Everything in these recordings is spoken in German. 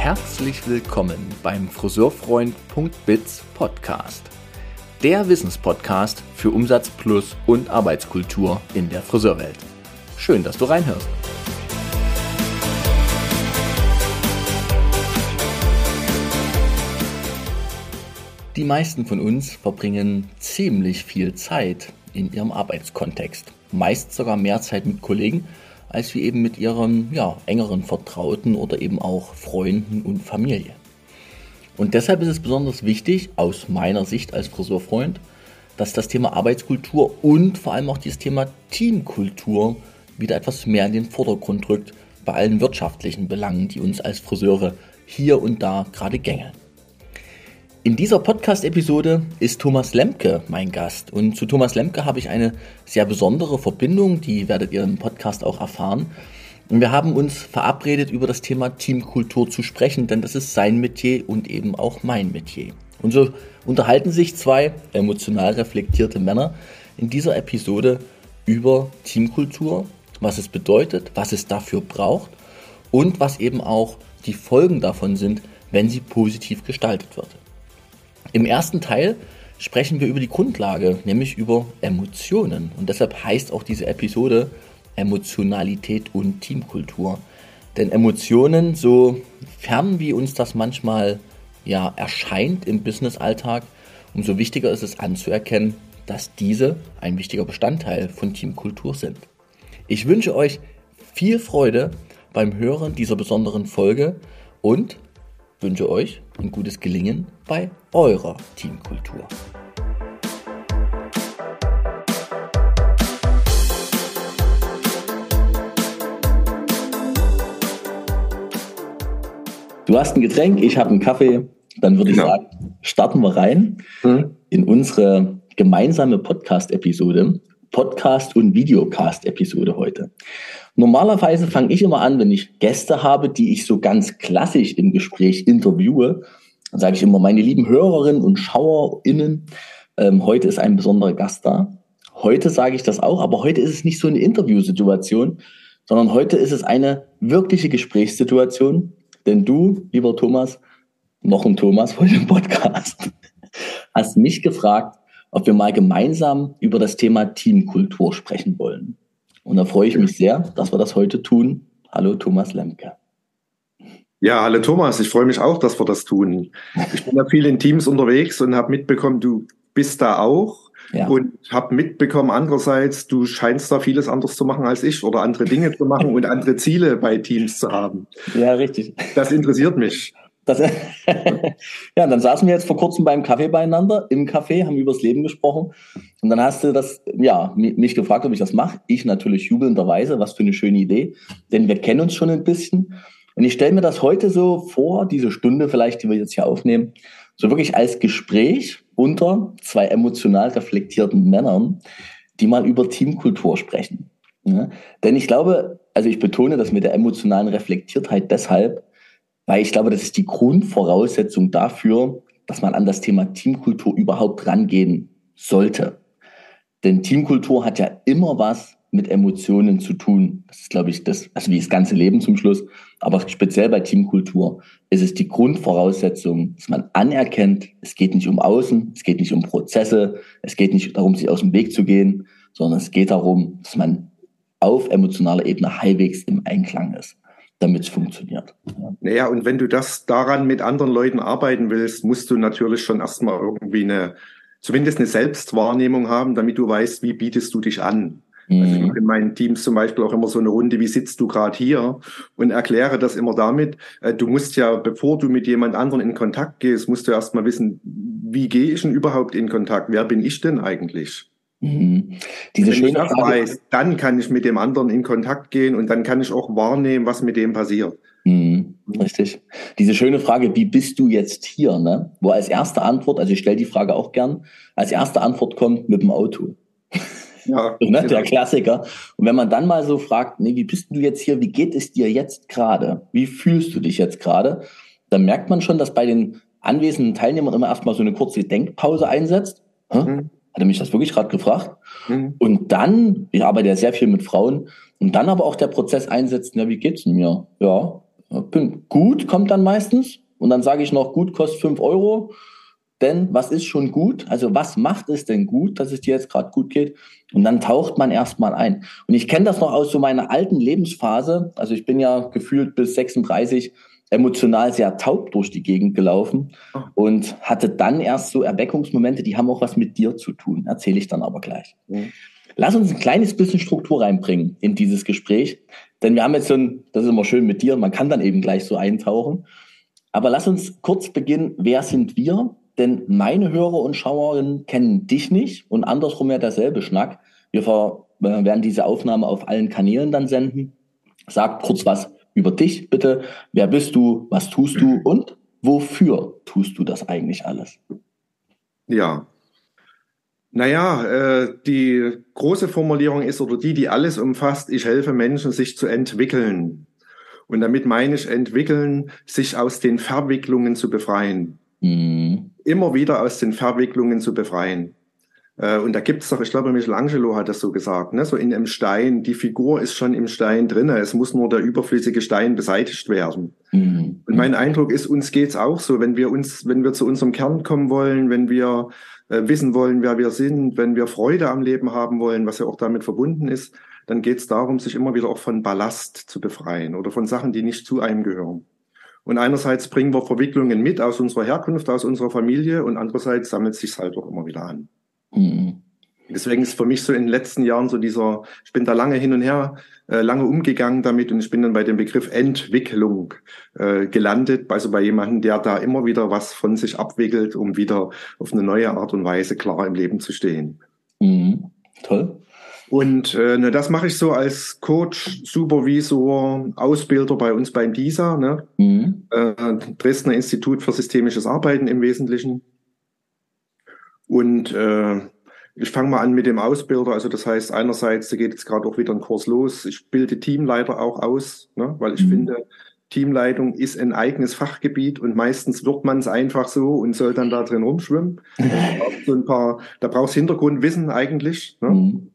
Herzlich willkommen beim Friseurfreund.biz Podcast. Der Wissenspodcast für Umsatz plus und Arbeitskultur in der Friseurwelt. Schön, dass du reinhörst. Die meisten von uns verbringen ziemlich viel Zeit in ihrem Arbeitskontext. Meist sogar mehr Zeit mit Kollegen als wie eben mit ihren ja, engeren Vertrauten oder eben auch Freunden und Familie. Und deshalb ist es besonders wichtig, aus meiner Sicht als Friseurfreund, dass das Thema Arbeitskultur und vor allem auch dieses Thema Teamkultur wieder etwas mehr in den Vordergrund rückt bei allen wirtschaftlichen Belangen, die uns als Friseure hier und da gerade gängeln. In dieser Podcast-Episode ist Thomas Lemke mein Gast. Und zu Thomas Lemke habe ich eine sehr besondere Verbindung, die werdet ihr im Podcast auch erfahren. Und wir haben uns verabredet, über das Thema Teamkultur zu sprechen, denn das ist sein Metier und eben auch mein Metier. Und so unterhalten sich zwei emotional reflektierte Männer in dieser Episode über Teamkultur, was es bedeutet, was es dafür braucht und was eben auch die Folgen davon sind, wenn sie positiv gestaltet wird. Im ersten Teil sprechen wir über die Grundlage, nämlich über Emotionen. Und deshalb heißt auch diese Episode Emotionalität und Teamkultur. Denn Emotionen, so fern wie uns das manchmal ja erscheint im Businessalltag, umso wichtiger ist es anzuerkennen, dass diese ein wichtiger Bestandteil von Teamkultur sind. Ich wünsche euch viel Freude beim Hören dieser besonderen Folge und wünsche euch ein gutes Gelingen bei eurer Teamkultur. Du hast ein Getränk, ich habe einen Kaffee. Dann würde genau. ich sagen, starten wir rein mhm. in unsere gemeinsame Podcast-Episode. Podcast- und Videocast-Episode heute. Normalerweise fange ich immer an, wenn ich Gäste habe, die ich so ganz klassisch im Gespräch interviewe, dann sage ich immer, meine lieben Hörerinnen und SchauerInnen, ähm, heute ist ein besonderer Gast da. Heute sage ich das auch, aber heute ist es nicht so eine Interviewsituation, sondern heute ist es eine wirkliche Gesprächssituation. Denn du, lieber Thomas, noch ein Thomas vor dem Podcast, hast mich gefragt, ob wir mal gemeinsam über das Thema Teamkultur sprechen wollen. Und da freue ich mich sehr, dass wir das heute tun. Hallo Thomas Lemke. Ja, hallo Thomas, ich freue mich auch, dass wir das tun. Ich bin ja viel in Teams unterwegs und habe mitbekommen, du bist da auch ja. und habe mitbekommen andererseits, du scheinst da vieles anders zu machen als ich oder andere Dinge zu machen und andere Ziele bei Teams zu haben. Ja, richtig. Das interessiert mich. Das, ja, dann saßen wir jetzt vor kurzem beim Kaffee beieinander, im Café, haben übers Leben gesprochen. Und dann hast du das, ja, mich gefragt, ob ich das mache. Ich natürlich jubelnderweise, was für eine schöne Idee. Denn wir kennen uns schon ein bisschen. Und ich stelle mir das heute so vor, diese Stunde vielleicht, die wir jetzt hier aufnehmen, so wirklich als Gespräch unter zwei emotional reflektierten Männern, die mal über Teamkultur sprechen. Ja? Denn ich glaube, also ich betone das mit der emotionalen Reflektiertheit deshalb, weil ich glaube, das ist die Grundvoraussetzung dafür, dass man an das Thema Teamkultur überhaupt rangehen sollte. Denn Teamkultur hat ja immer was mit Emotionen zu tun. Das ist, glaube ich, das, also wie das ganze Leben zum Schluss. Aber speziell bei Teamkultur ist es die Grundvoraussetzung, dass man anerkennt, es geht nicht um Außen, es geht nicht um Prozesse, es geht nicht darum, sich aus dem Weg zu gehen, sondern es geht darum, dass man auf emotionaler Ebene halbwegs im Einklang ist damit es funktioniert. Ja. Naja, und wenn du das daran mit anderen Leuten arbeiten willst, musst du natürlich schon erstmal irgendwie eine, zumindest eine Selbstwahrnehmung haben, damit du weißt, wie bietest du dich an. Also ich mhm. mache in meinen Teams zum Beispiel auch immer so eine Runde, wie sitzt du gerade hier und erkläre das immer damit, äh, du musst ja, bevor du mit jemand anderen in Kontakt gehst, musst du erstmal wissen, wie gehe ich denn überhaupt in Kontakt? Wer bin ich denn eigentlich? Mhm. Diese Wenn ich das Frage, weiß, dann kann ich mit dem anderen in Kontakt gehen und dann kann ich auch wahrnehmen, was mit dem passiert. Mhm. Richtig. Diese schöne Frage, wie bist du jetzt hier? Ne? Wo als erste Antwort, also ich stelle die Frage auch gern, als erste Antwort kommt mit dem Auto. Ja, ne? Der genau. Klassiker. Und wenn man dann mal so fragt, nee, wie bist du jetzt hier, wie geht es dir jetzt gerade? Wie fühlst du dich jetzt gerade? Dann merkt man schon, dass bei den anwesenden Teilnehmern immer erstmal so eine kurze Denkpause einsetzt. Mhm hat er mich das wirklich gerade gefragt. Mhm. Und dann, ich arbeite ja sehr viel mit Frauen, und dann aber auch der Prozess einsetzt, ja, wie geht's denn mir? Ja, Gut kommt dann meistens und dann sage ich noch, gut kostet 5 Euro. Denn was ist schon gut? Also was macht es denn gut, dass es dir jetzt gerade gut geht? Und dann taucht man erstmal ein. Und ich kenne das noch aus so meiner alten Lebensphase. Also ich bin ja gefühlt bis 36 emotional sehr taub durch die Gegend gelaufen oh. und hatte dann erst so Erweckungsmomente, die haben auch was mit dir zu tun. Erzähle ich dann aber gleich. Mhm. Lass uns ein kleines bisschen Struktur reinbringen in dieses Gespräch. Denn wir haben jetzt so ein, das ist immer schön mit dir, man kann dann eben gleich so eintauchen. Aber lass uns kurz beginnen, wer sind wir? Denn meine Hörer und Schauerinnen kennen dich nicht und andersrum ja derselbe Schnack. Wir äh, werden diese Aufnahme auf allen Kanälen dann senden. Sag kurz was über dich bitte. Wer bist du? Was tust du? Und wofür tust du das eigentlich alles? Ja. Naja, äh, die große Formulierung ist oder die, die alles umfasst, ich helfe Menschen, sich zu entwickeln. Und damit meine ich entwickeln, sich aus den Verwicklungen zu befreien. Mhm. Immer wieder aus den Verwicklungen zu befreien. Äh, und da gibt es doch, ich glaube, Michelangelo hat das so gesagt, ne? so in einem Stein, die Figur ist schon im Stein drinne, es muss nur der überflüssige Stein beseitigt werden. Mhm. Und mein Eindruck ist, uns geht's auch so, wenn wir uns, wenn wir zu unserem Kern kommen wollen, wenn wir äh, wissen wollen, wer wir sind, wenn wir Freude am Leben haben wollen, was ja auch damit verbunden ist, dann geht's darum, sich immer wieder auch von Ballast zu befreien oder von Sachen, die nicht zu einem gehören. Und einerseits bringen wir Verwicklungen mit aus unserer Herkunft, aus unserer Familie und andererseits sammelt sich halt auch immer wieder an. Mhm. Deswegen ist für mich so in den letzten Jahren so dieser, ich bin da lange hin und her, äh, lange umgegangen damit und ich bin dann bei dem Begriff Entwicklung äh, gelandet, also bei jemandem, der da immer wieder was von sich abwickelt, um wieder auf eine neue Art und Weise klar im Leben zu stehen. Mhm. Toll. Und äh, ne, das mache ich so als Coach, Supervisor, Ausbilder bei uns beim DISA, ne? Mhm. Äh, Dresdner Institut für systemisches Arbeiten im Wesentlichen. Und äh, ich fange mal an mit dem Ausbilder. Also das heißt, einerseits, da geht jetzt gerade auch wieder ein Kurs los. Ich bilde Teamleiter auch aus, ne? weil ich mhm. finde, Teamleitung ist ein eigenes Fachgebiet und meistens wird man es einfach so und soll dann da drin rumschwimmen. so ein paar, da brauchst Hintergrundwissen eigentlich. Ne? Mhm.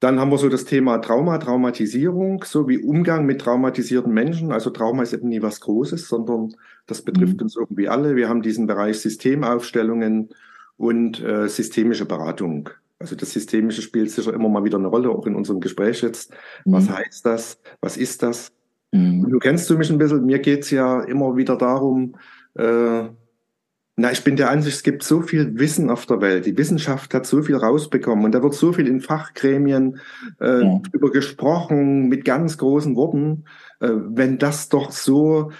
Dann haben wir so das Thema Trauma, Traumatisierung, so wie Umgang mit traumatisierten Menschen. Also Trauma ist eben nie was Großes, sondern das betrifft mhm. uns irgendwie alle. Wir haben diesen Bereich Systemaufstellungen und äh, systemische Beratung. Also das Systemische spielt sicher immer mal wieder eine Rolle, auch in unserem Gespräch jetzt. Mhm. Was heißt das? Was ist das? Mhm. Du kennst du mich ein bisschen. Mir geht's ja immer wieder darum, äh, na, ich bin der Ansicht, es gibt so viel Wissen auf der Welt. Die Wissenschaft hat so viel rausbekommen und da wird so viel in Fachgremien äh, ja. über gesprochen mit ganz großen Worten. Äh, wenn das doch so,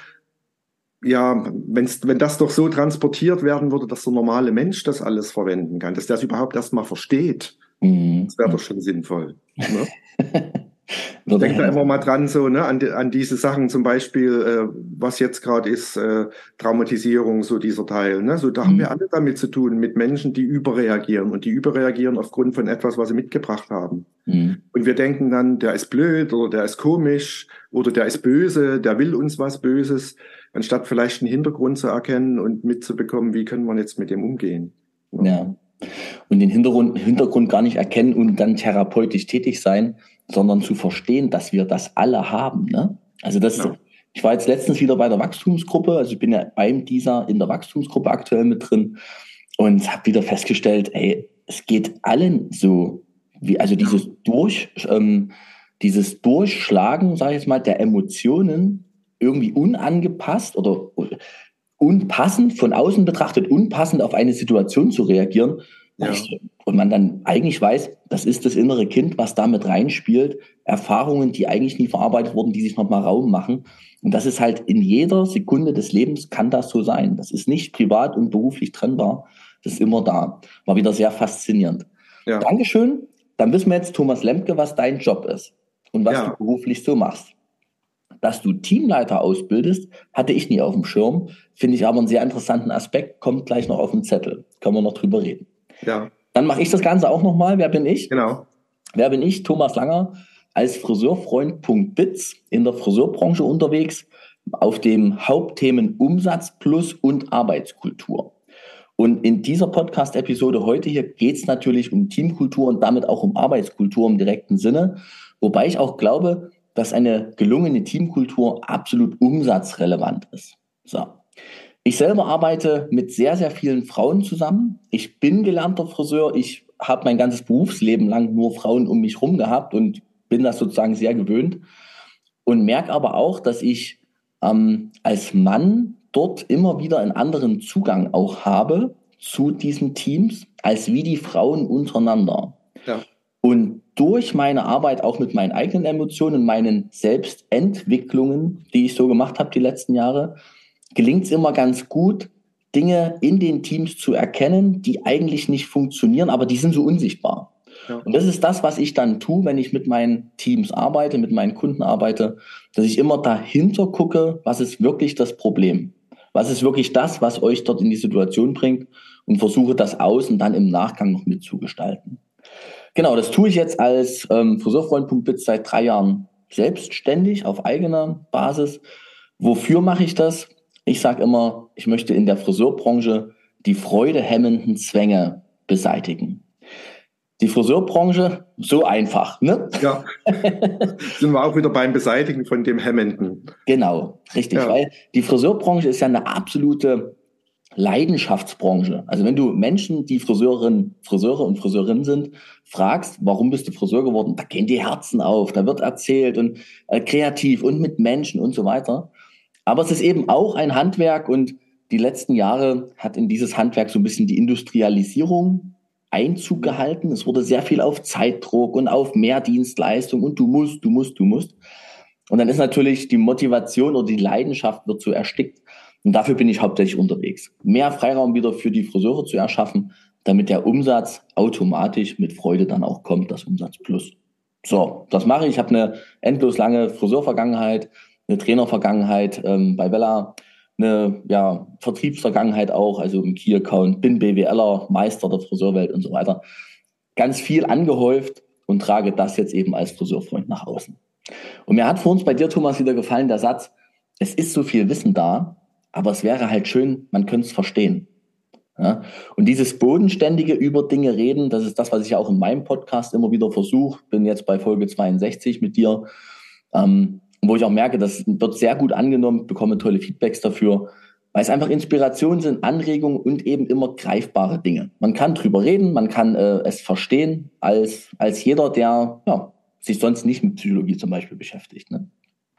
ja, wenn's, wenn das doch so transportiert werden würde, dass der normale Mensch das alles verwenden kann, dass der es überhaupt erstmal versteht, mhm. das wäre doch schon sinnvoll. Ne? Ich denke da immer mal dran, so ne, an, die, an diese Sachen zum Beispiel, äh, was jetzt gerade ist, äh, Traumatisierung, so dieser Teil. Ne? So, da mhm. haben wir alle damit zu tun, mit Menschen, die überreagieren und die überreagieren aufgrund von etwas, was sie mitgebracht haben. Mhm. Und wir denken dann, der ist blöd oder der ist komisch oder der ist böse, der will uns was Böses, anstatt vielleicht einen Hintergrund zu erkennen und mitzubekommen, wie können wir jetzt mit dem umgehen. Ja. Und den Hintergrund, Hintergrund gar nicht erkennen und dann therapeutisch tätig sein, sondern zu verstehen, dass wir das alle haben. Ne? Also das ja. ich war jetzt letztens wieder bei der Wachstumsgruppe, also ich bin ja beim dieser in der Wachstumsgruppe aktuell mit drin und habe wieder festgestellt, ey, es geht allen so, wie, also dieses durch, ähm, dieses Durchschlagen, sage ich jetzt mal, der Emotionen irgendwie unangepasst oder unpassend von außen betrachtet, unpassend auf eine Situation zu reagieren, ja. Und man dann eigentlich weiß, das ist das innere Kind, was damit reinspielt. Erfahrungen, die eigentlich nie verarbeitet wurden, die sich nochmal Raum machen. Und das ist halt in jeder Sekunde des Lebens kann das so sein. Das ist nicht privat und beruflich trennbar. Das ist immer da. War wieder sehr faszinierend. Ja. Dankeschön. Dann wissen wir jetzt, Thomas Lemke, was dein Job ist und was ja. du beruflich so machst. Dass du Teamleiter ausbildest, hatte ich nie auf dem Schirm. Finde ich aber einen sehr interessanten Aspekt. Kommt gleich noch auf den Zettel. Können wir noch drüber reden. Ja. Dann mache ich das Ganze auch nochmal. Wer bin ich? Genau. Wer bin ich? Thomas Langer als Friseurfreund.biz in der Friseurbranche unterwegs auf dem Hauptthemen Umsatz plus und Arbeitskultur. Und in dieser Podcast-Episode heute hier geht es natürlich um Teamkultur und damit auch um Arbeitskultur im direkten Sinne. Wobei ich auch glaube, dass eine gelungene Teamkultur absolut umsatzrelevant ist. So. Ich selber arbeite mit sehr, sehr vielen Frauen zusammen. Ich bin gelernter Friseur. Ich habe mein ganzes Berufsleben lang nur Frauen um mich herum gehabt und bin das sozusagen sehr gewöhnt. Und merke aber auch, dass ich ähm, als Mann dort immer wieder einen anderen Zugang auch habe zu diesen Teams, als wie die Frauen untereinander. Ja. Und durch meine Arbeit auch mit meinen eigenen Emotionen, meinen Selbstentwicklungen, die ich so gemacht habe die letzten Jahre, gelingt es immer ganz gut, Dinge in den Teams zu erkennen, die eigentlich nicht funktionieren, aber die sind so unsichtbar. Ja. Und das ist das, was ich dann tue, wenn ich mit meinen Teams arbeite, mit meinen Kunden arbeite, dass ich immer dahinter gucke, was ist wirklich das Problem? Was ist wirklich das, was euch dort in die Situation bringt und versuche das außen dann im Nachgang noch mitzugestalten. Genau, das tue ich jetzt als ähm, Friseurfreund.biz seit drei Jahren selbstständig auf eigener Basis. Wofür mache ich das? Ich sage immer, ich möchte in der Friseurbranche die freudehemmenden Zwänge beseitigen. Die Friseurbranche, so einfach, ne? Ja. Sind wir auch wieder beim Beseitigen von dem Hemmenden. Genau, richtig. Ja. Weil die Friseurbranche ist ja eine absolute Leidenschaftsbranche. Also wenn du Menschen, die Friseurin, Friseure und Friseurinnen sind, fragst, warum bist du Friseur geworden, da gehen die Herzen auf, da wird erzählt und äh, kreativ und mit Menschen und so weiter. Aber es ist eben auch ein Handwerk und die letzten Jahre hat in dieses Handwerk so ein bisschen die Industrialisierung Einzug gehalten. Es wurde sehr viel auf Zeitdruck und auf mehr Dienstleistung und du musst, du musst, du musst. Und dann ist natürlich die Motivation oder die Leidenschaft wird so erstickt. Und dafür bin ich hauptsächlich unterwegs. Mehr Freiraum wieder für die Friseure zu erschaffen, damit der Umsatz automatisch mit Freude dann auch kommt, das Umsatz plus. So, das mache ich. Ich habe eine endlos lange Friseurvergangenheit, eine Trainervergangenheit ähm, bei Bella, eine ja, Vertriebsvergangenheit auch, also im Key-Account, bin BWLer, Meister der Friseurwelt und so weiter. Ganz viel angehäuft und trage das jetzt eben als Friseurfreund nach außen. Und mir hat vor uns bei dir, Thomas, wieder gefallen der Satz, es ist so viel Wissen da, aber es wäre halt schön, man könnte es verstehen. Ja? Und dieses bodenständige über Dinge reden, das ist das, was ich auch in meinem Podcast immer wieder versuche. Bin jetzt bei Folge 62 mit dir, ähm, wo ich auch merke, das wird sehr gut angenommen, bekomme tolle Feedbacks dafür, weil es einfach Inspirationen sind, Anregungen und eben immer greifbare Dinge. Man kann drüber reden, man kann äh, es verstehen, als, als jeder, der ja, sich sonst nicht mit Psychologie zum Beispiel beschäftigt. Ne?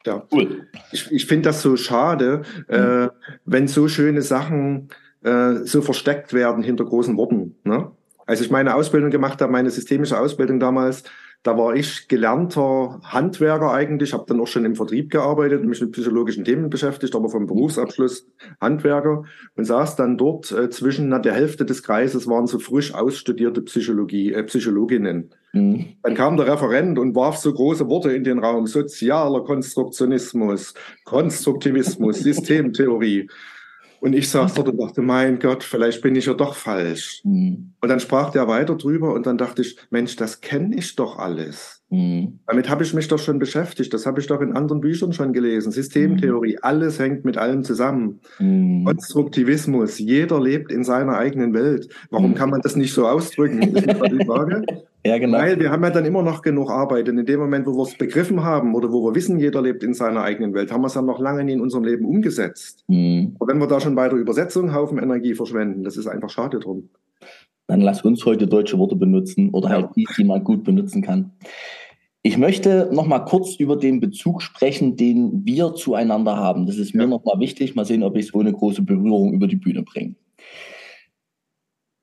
Ja, cool. Ich, ich finde das so schade, mhm. äh, wenn so schöne Sachen äh, so versteckt werden hinter großen Worten. Ne? Als ich meine Ausbildung gemacht habe, meine systemische Ausbildung damals, da war ich gelernter Handwerker eigentlich, habe dann auch schon im Vertrieb gearbeitet, mich mit psychologischen Themen beschäftigt, aber vom Berufsabschluss Handwerker und saß dann dort äh, zwischen na, der Hälfte des Kreises waren so frisch ausstudierte Psychologie, äh, Psychologinnen. Mhm. Dann kam der Referent und warf so große Worte in den Raum: sozialer Konstruktionismus, Konstruktivismus, Systemtheorie. Und ich saß dort und dachte, mein Gott, vielleicht bin ich ja doch falsch. Mhm. Und dann sprach der weiter drüber und dann dachte ich, Mensch, das kenne ich doch alles. Mhm. Damit habe ich mich doch schon beschäftigt. Das habe ich doch in anderen Büchern schon gelesen. Systemtheorie, mhm. alles hängt mit allem zusammen. Mhm. Konstruktivismus, jeder lebt in seiner eigenen Welt. Warum mhm. kann man das nicht so ausdrücken? Ist die Frage. Ja, genau. Weil wir haben ja dann immer noch genug Arbeit. Und in dem Moment, wo wir es begriffen haben oder wo wir wissen, jeder lebt in seiner eigenen Welt, haben wir es dann noch lange nie in unserem Leben umgesetzt. Mhm. Aber wenn wir da schon bei der Übersetzung Haufen Energie verschwenden, das ist einfach schade drum. Dann lass uns heute deutsche Worte benutzen oder ja. halt die, die man gut benutzen kann. Ich möchte noch mal kurz über den Bezug sprechen, den wir zueinander haben. Das ist mir ja. noch mal wichtig. Mal sehen, ob ich es ohne große Berührung über die Bühne bringe.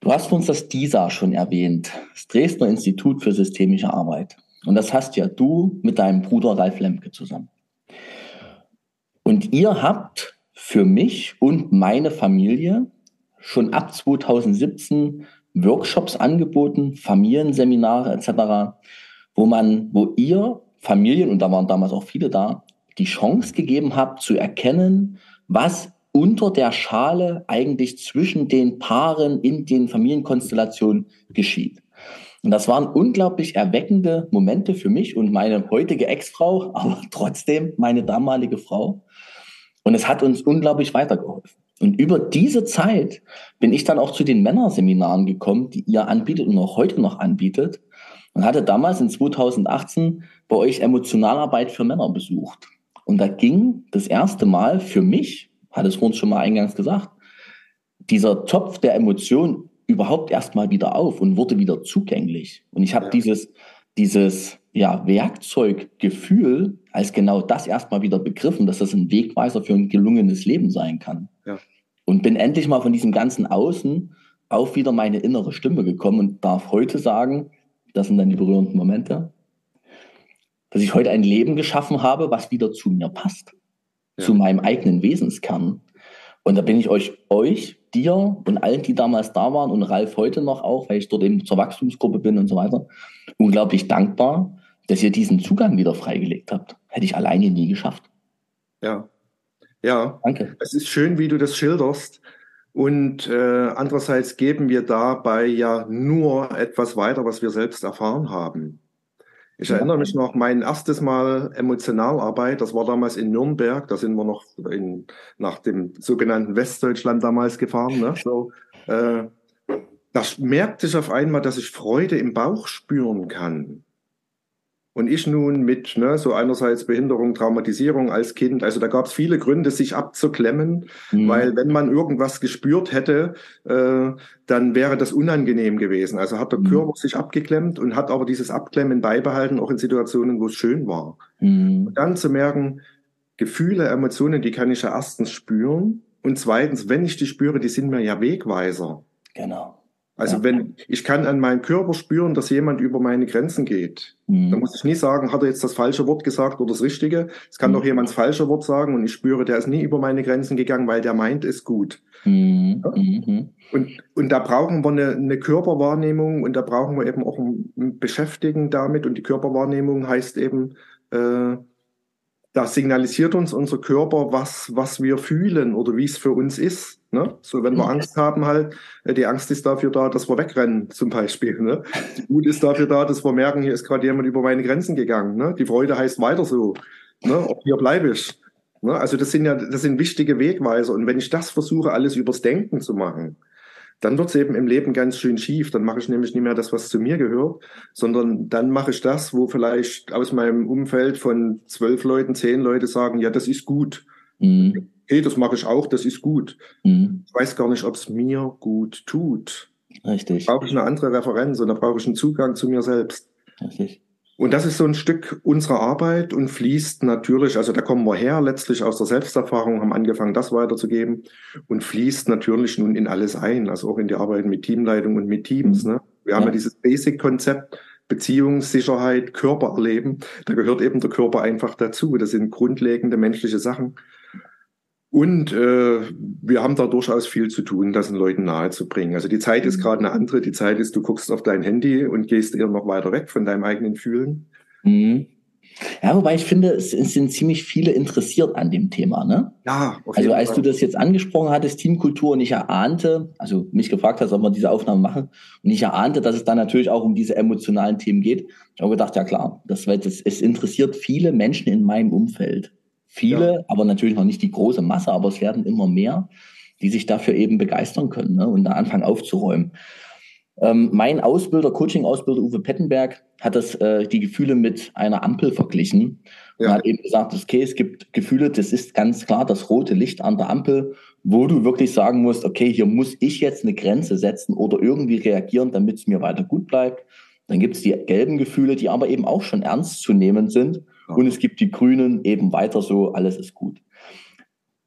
Du hast uns das DISA schon erwähnt, das Dresdner Institut für systemische Arbeit. Und das hast ja du mit deinem Bruder Ralf Lemke zusammen. Und ihr habt für mich und meine Familie schon ab 2017 Workshops angeboten, Familienseminare etc., wo man, wo ihr Familien, und da waren damals auch viele da, die Chance gegeben habt zu erkennen, was unter der Schale eigentlich zwischen den Paaren in den Familienkonstellationen geschieht. Und das waren unglaublich erweckende Momente für mich und meine heutige Ex-Frau, aber trotzdem meine damalige Frau. Und es hat uns unglaublich weitergeholfen. Und über diese Zeit bin ich dann auch zu den Männerseminaren gekommen, die ihr anbietet und auch heute noch anbietet. und hatte damals in 2018 bei euch Emotionalarbeit für Männer besucht. Und da ging das erste Mal für mich, hat es uns schon mal eingangs gesagt, dieser Topf der Emotionen überhaupt erstmal wieder auf und wurde wieder zugänglich. Und ich habe ja. dieses, dieses ja, Werkzeuggefühl als genau das erstmal wieder begriffen, dass das ein Wegweiser für ein gelungenes Leben sein kann. Ja. Und bin endlich mal von diesem ganzen Außen auf wieder meine innere Stimme gekommen und darf heute sagen, das sind dann die berührenden Momente, dass ich heute ein Leben geschaffen habe, was wieder zu mir passt, ja. zu meinem eigenen Wesenskern. Und da bin ich euch, euch, dir und allen, die damals da waren und Ralf heute noch auch, weil ich dort eben zur Wachstumsgruppe bin und so weiter, unglaublich dankbar, dass ihr diesen Zugang wieder freigelegt habt. Hätte ich alleine nie geschafft. Ja. Ja. Danke. Es ist schön, wie du das schilderst. Und äh, andererseits geben wir dabei ja nur etwas weiter, was wir selbst erfahren haben. Ich erinnere mich noch, mein erstes Mal Emotionalarbeit, das war damals in Nürnberg, da sind wir noch in, nach dem sogenannten Westdeutschland damals gefahren. Ne? So, äh, da merkte ich auf einmal, dass ich Freude im Bauch spüren kann. Und ich nun mit ne, so einerseits Behinderung, Traumatisierung als Kind, also da gab es viele Gründe, sich abzuklemmen, mhm. weil wenn man irgendwas gespürt hätte, äh, dann wäre das unangenehm gewesen. Also hat der mhm. Körper sich abgeklemmt und hat aber dieses Abklemmen beibehalten, auch in Situationen, wo es schön war. Mhm. Und dann zu merken, Gefühle, Emotionen, die kann ich ja erstens spüren. Und zweitens, wenn ich die spüre, die sind mir ja Wegweiser. Genau. Also ja. wenn ich kann an meinem Körper spüren, dass jemand über meine Grenzen geht, mhm. dann muss ich nie sagen, hat er jetzt das falsche Wort gesagt oder das Richtige. Es kann mhm. doch jemand das falsche Wort sagen und ich spüre, der ist nie über meine Grenzen gegangen, weil der meint es gut. Mhm. Ja? Mhm. Und, und da brauchen wir eine, eine Körperwahrnehmung und da brauchen wir eben auch ein, ein Beschäftigen damit und die Körperwahrnehmung heißt eben, äh, da signalisiert uns unser Körper, was, was wir fühlen oder wie es für uns ist. Ne? So, wenn wir mhm. Angst haben, halt, äh, die Angst ist dafür da, dass wir wegrennen, zum Beispiel. Ne? Die Wut ist dafür da, dass wir merken, hier ist gerade jemand über meine Grenzen gegangen. Ne? Die Freude heißt weiter so. Ne? Auch hier bleibe ich. Ne? Also das sind ja, das sind wichtige Wegweiser. Und wenn ich das versuche, alles übers Denken zu machen, dann wird es eben im Leben ganz schön schief. Dann mache ich nämlich nicht mehr das, was zu mir gehört, sondern dann mache ich das, wo vielleicht aus meinem Umfeld von zwölf Leuten zehn Leute sagen, ja, das ist gut. Mhm. Hey, das mache ich auch, das ist gut. Mhm. Ich weiß gar nicht, ob es mir gut tut. Richtig. Da brauche ich eine andere Referenz und da brauche ich einen Zugang zu mir selbst. Richtig. Und das ist so ein Stück unserer Arbeit und fließt natürlich, also da kommen wir her, letztlich aus der Selbsterfahrung, haben angefangen, das weiterzugeben und fließt natürlich nun in alles ein, also auch in die Arbeit mit Teamleitung und mit Teams. Ne? Wir haben ja dieses Basic-Konzept, Beziehungssicherheit, Körper erleben. Da gehört eben der Körper einfach dazu. Das sind grundlegende menschliche Sachen. Und äh, wir haben da durchaus viel zu tun, das den Leuten nahezubringen. Also die Zeit ist mhm. gerade eine andere. Die Zeit ist, du guckst auf dein Handy und gehst eher noch weiter weg von deinem eigenen Fühlen. Mhm. Ja, wobei ich finde, es, sind ziemlich viele interessiert an dem Thema. Ne? Ja, Also als Fall. du das jetzt angesprochen hattest, Teamkultur, und ich erahnte, also mich gefragt hast, ob wir diese Aufnahme machen, und ich erahnte, dass es dann natürlich auch um diese emotionalen Themen geht. Ich habe gedacht, ja klar, das, das, es interessiert viele Menschen in meinem Umfeld. Viele, ja. aber natürlich noch nicht die große Masse, aber es werden immer mehr, die sich dafür eben begeistern können ne, und da anfangen aufzuräumen. Ähm, mein Ausbilder, Coaching-Ausbilder Uwe Pettenberg, hat das, äh, die Gefühle mit einer Ampel verglichen ja. und hat eben gesagt, okay, es gibt Gefühle, das ist ganz klar das rote Licht an der Ampel, wo du wirklich sagen musst, okay, hier muss ich jetzt eine Grenze setzen oder irgendwie reagieren, damit es mir weiter gut bleibt. Dann gibt es die gelben Gefühle, die aber eben auch schon ernst zu nehmen sind und es gibt die Grünen eben weiter so, alles ist gut.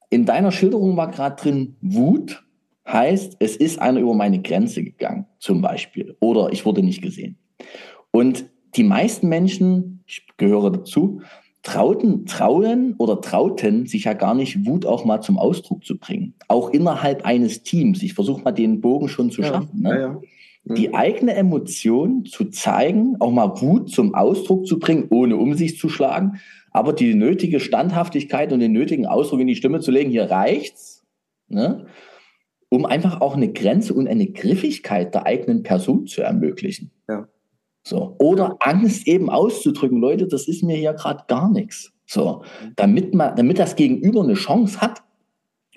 In deiner Schilderung war gerade drin, Wut heißt, es ist einer über meine Grenze gegangen, zum Beispiel. Oder ich wurde nicht gesehen. Und die meisten Menschen, ich gehöre dazu, trauten, trauen oder trauten sich ja gar nicht, Wut auch mal zum Ausdruck zu bringen. Auch innerhalb eines Teams. Ich versuche mal den Bogen schon zu ja, schaffen. Ne? Ja, ja die mhm. eigene Emotion zu zeigen, auch mal Wut zum Ausdruck zu bringen, ohne um sich zu schlagen, aber die nötige Standhaftigkeit und den nötigen Ausdruck in die Stimme zu legen, hier reicht's, ne? um einfach auch eine Grenze und eine Griffigkeit der eigenen Person zu ermöglichen. Ja. So. Oder Angst eben auszudrücken, Leute, das ist mir hier gerade gar nichts. So, damit man, damit das Gegenüber eine Chance hat,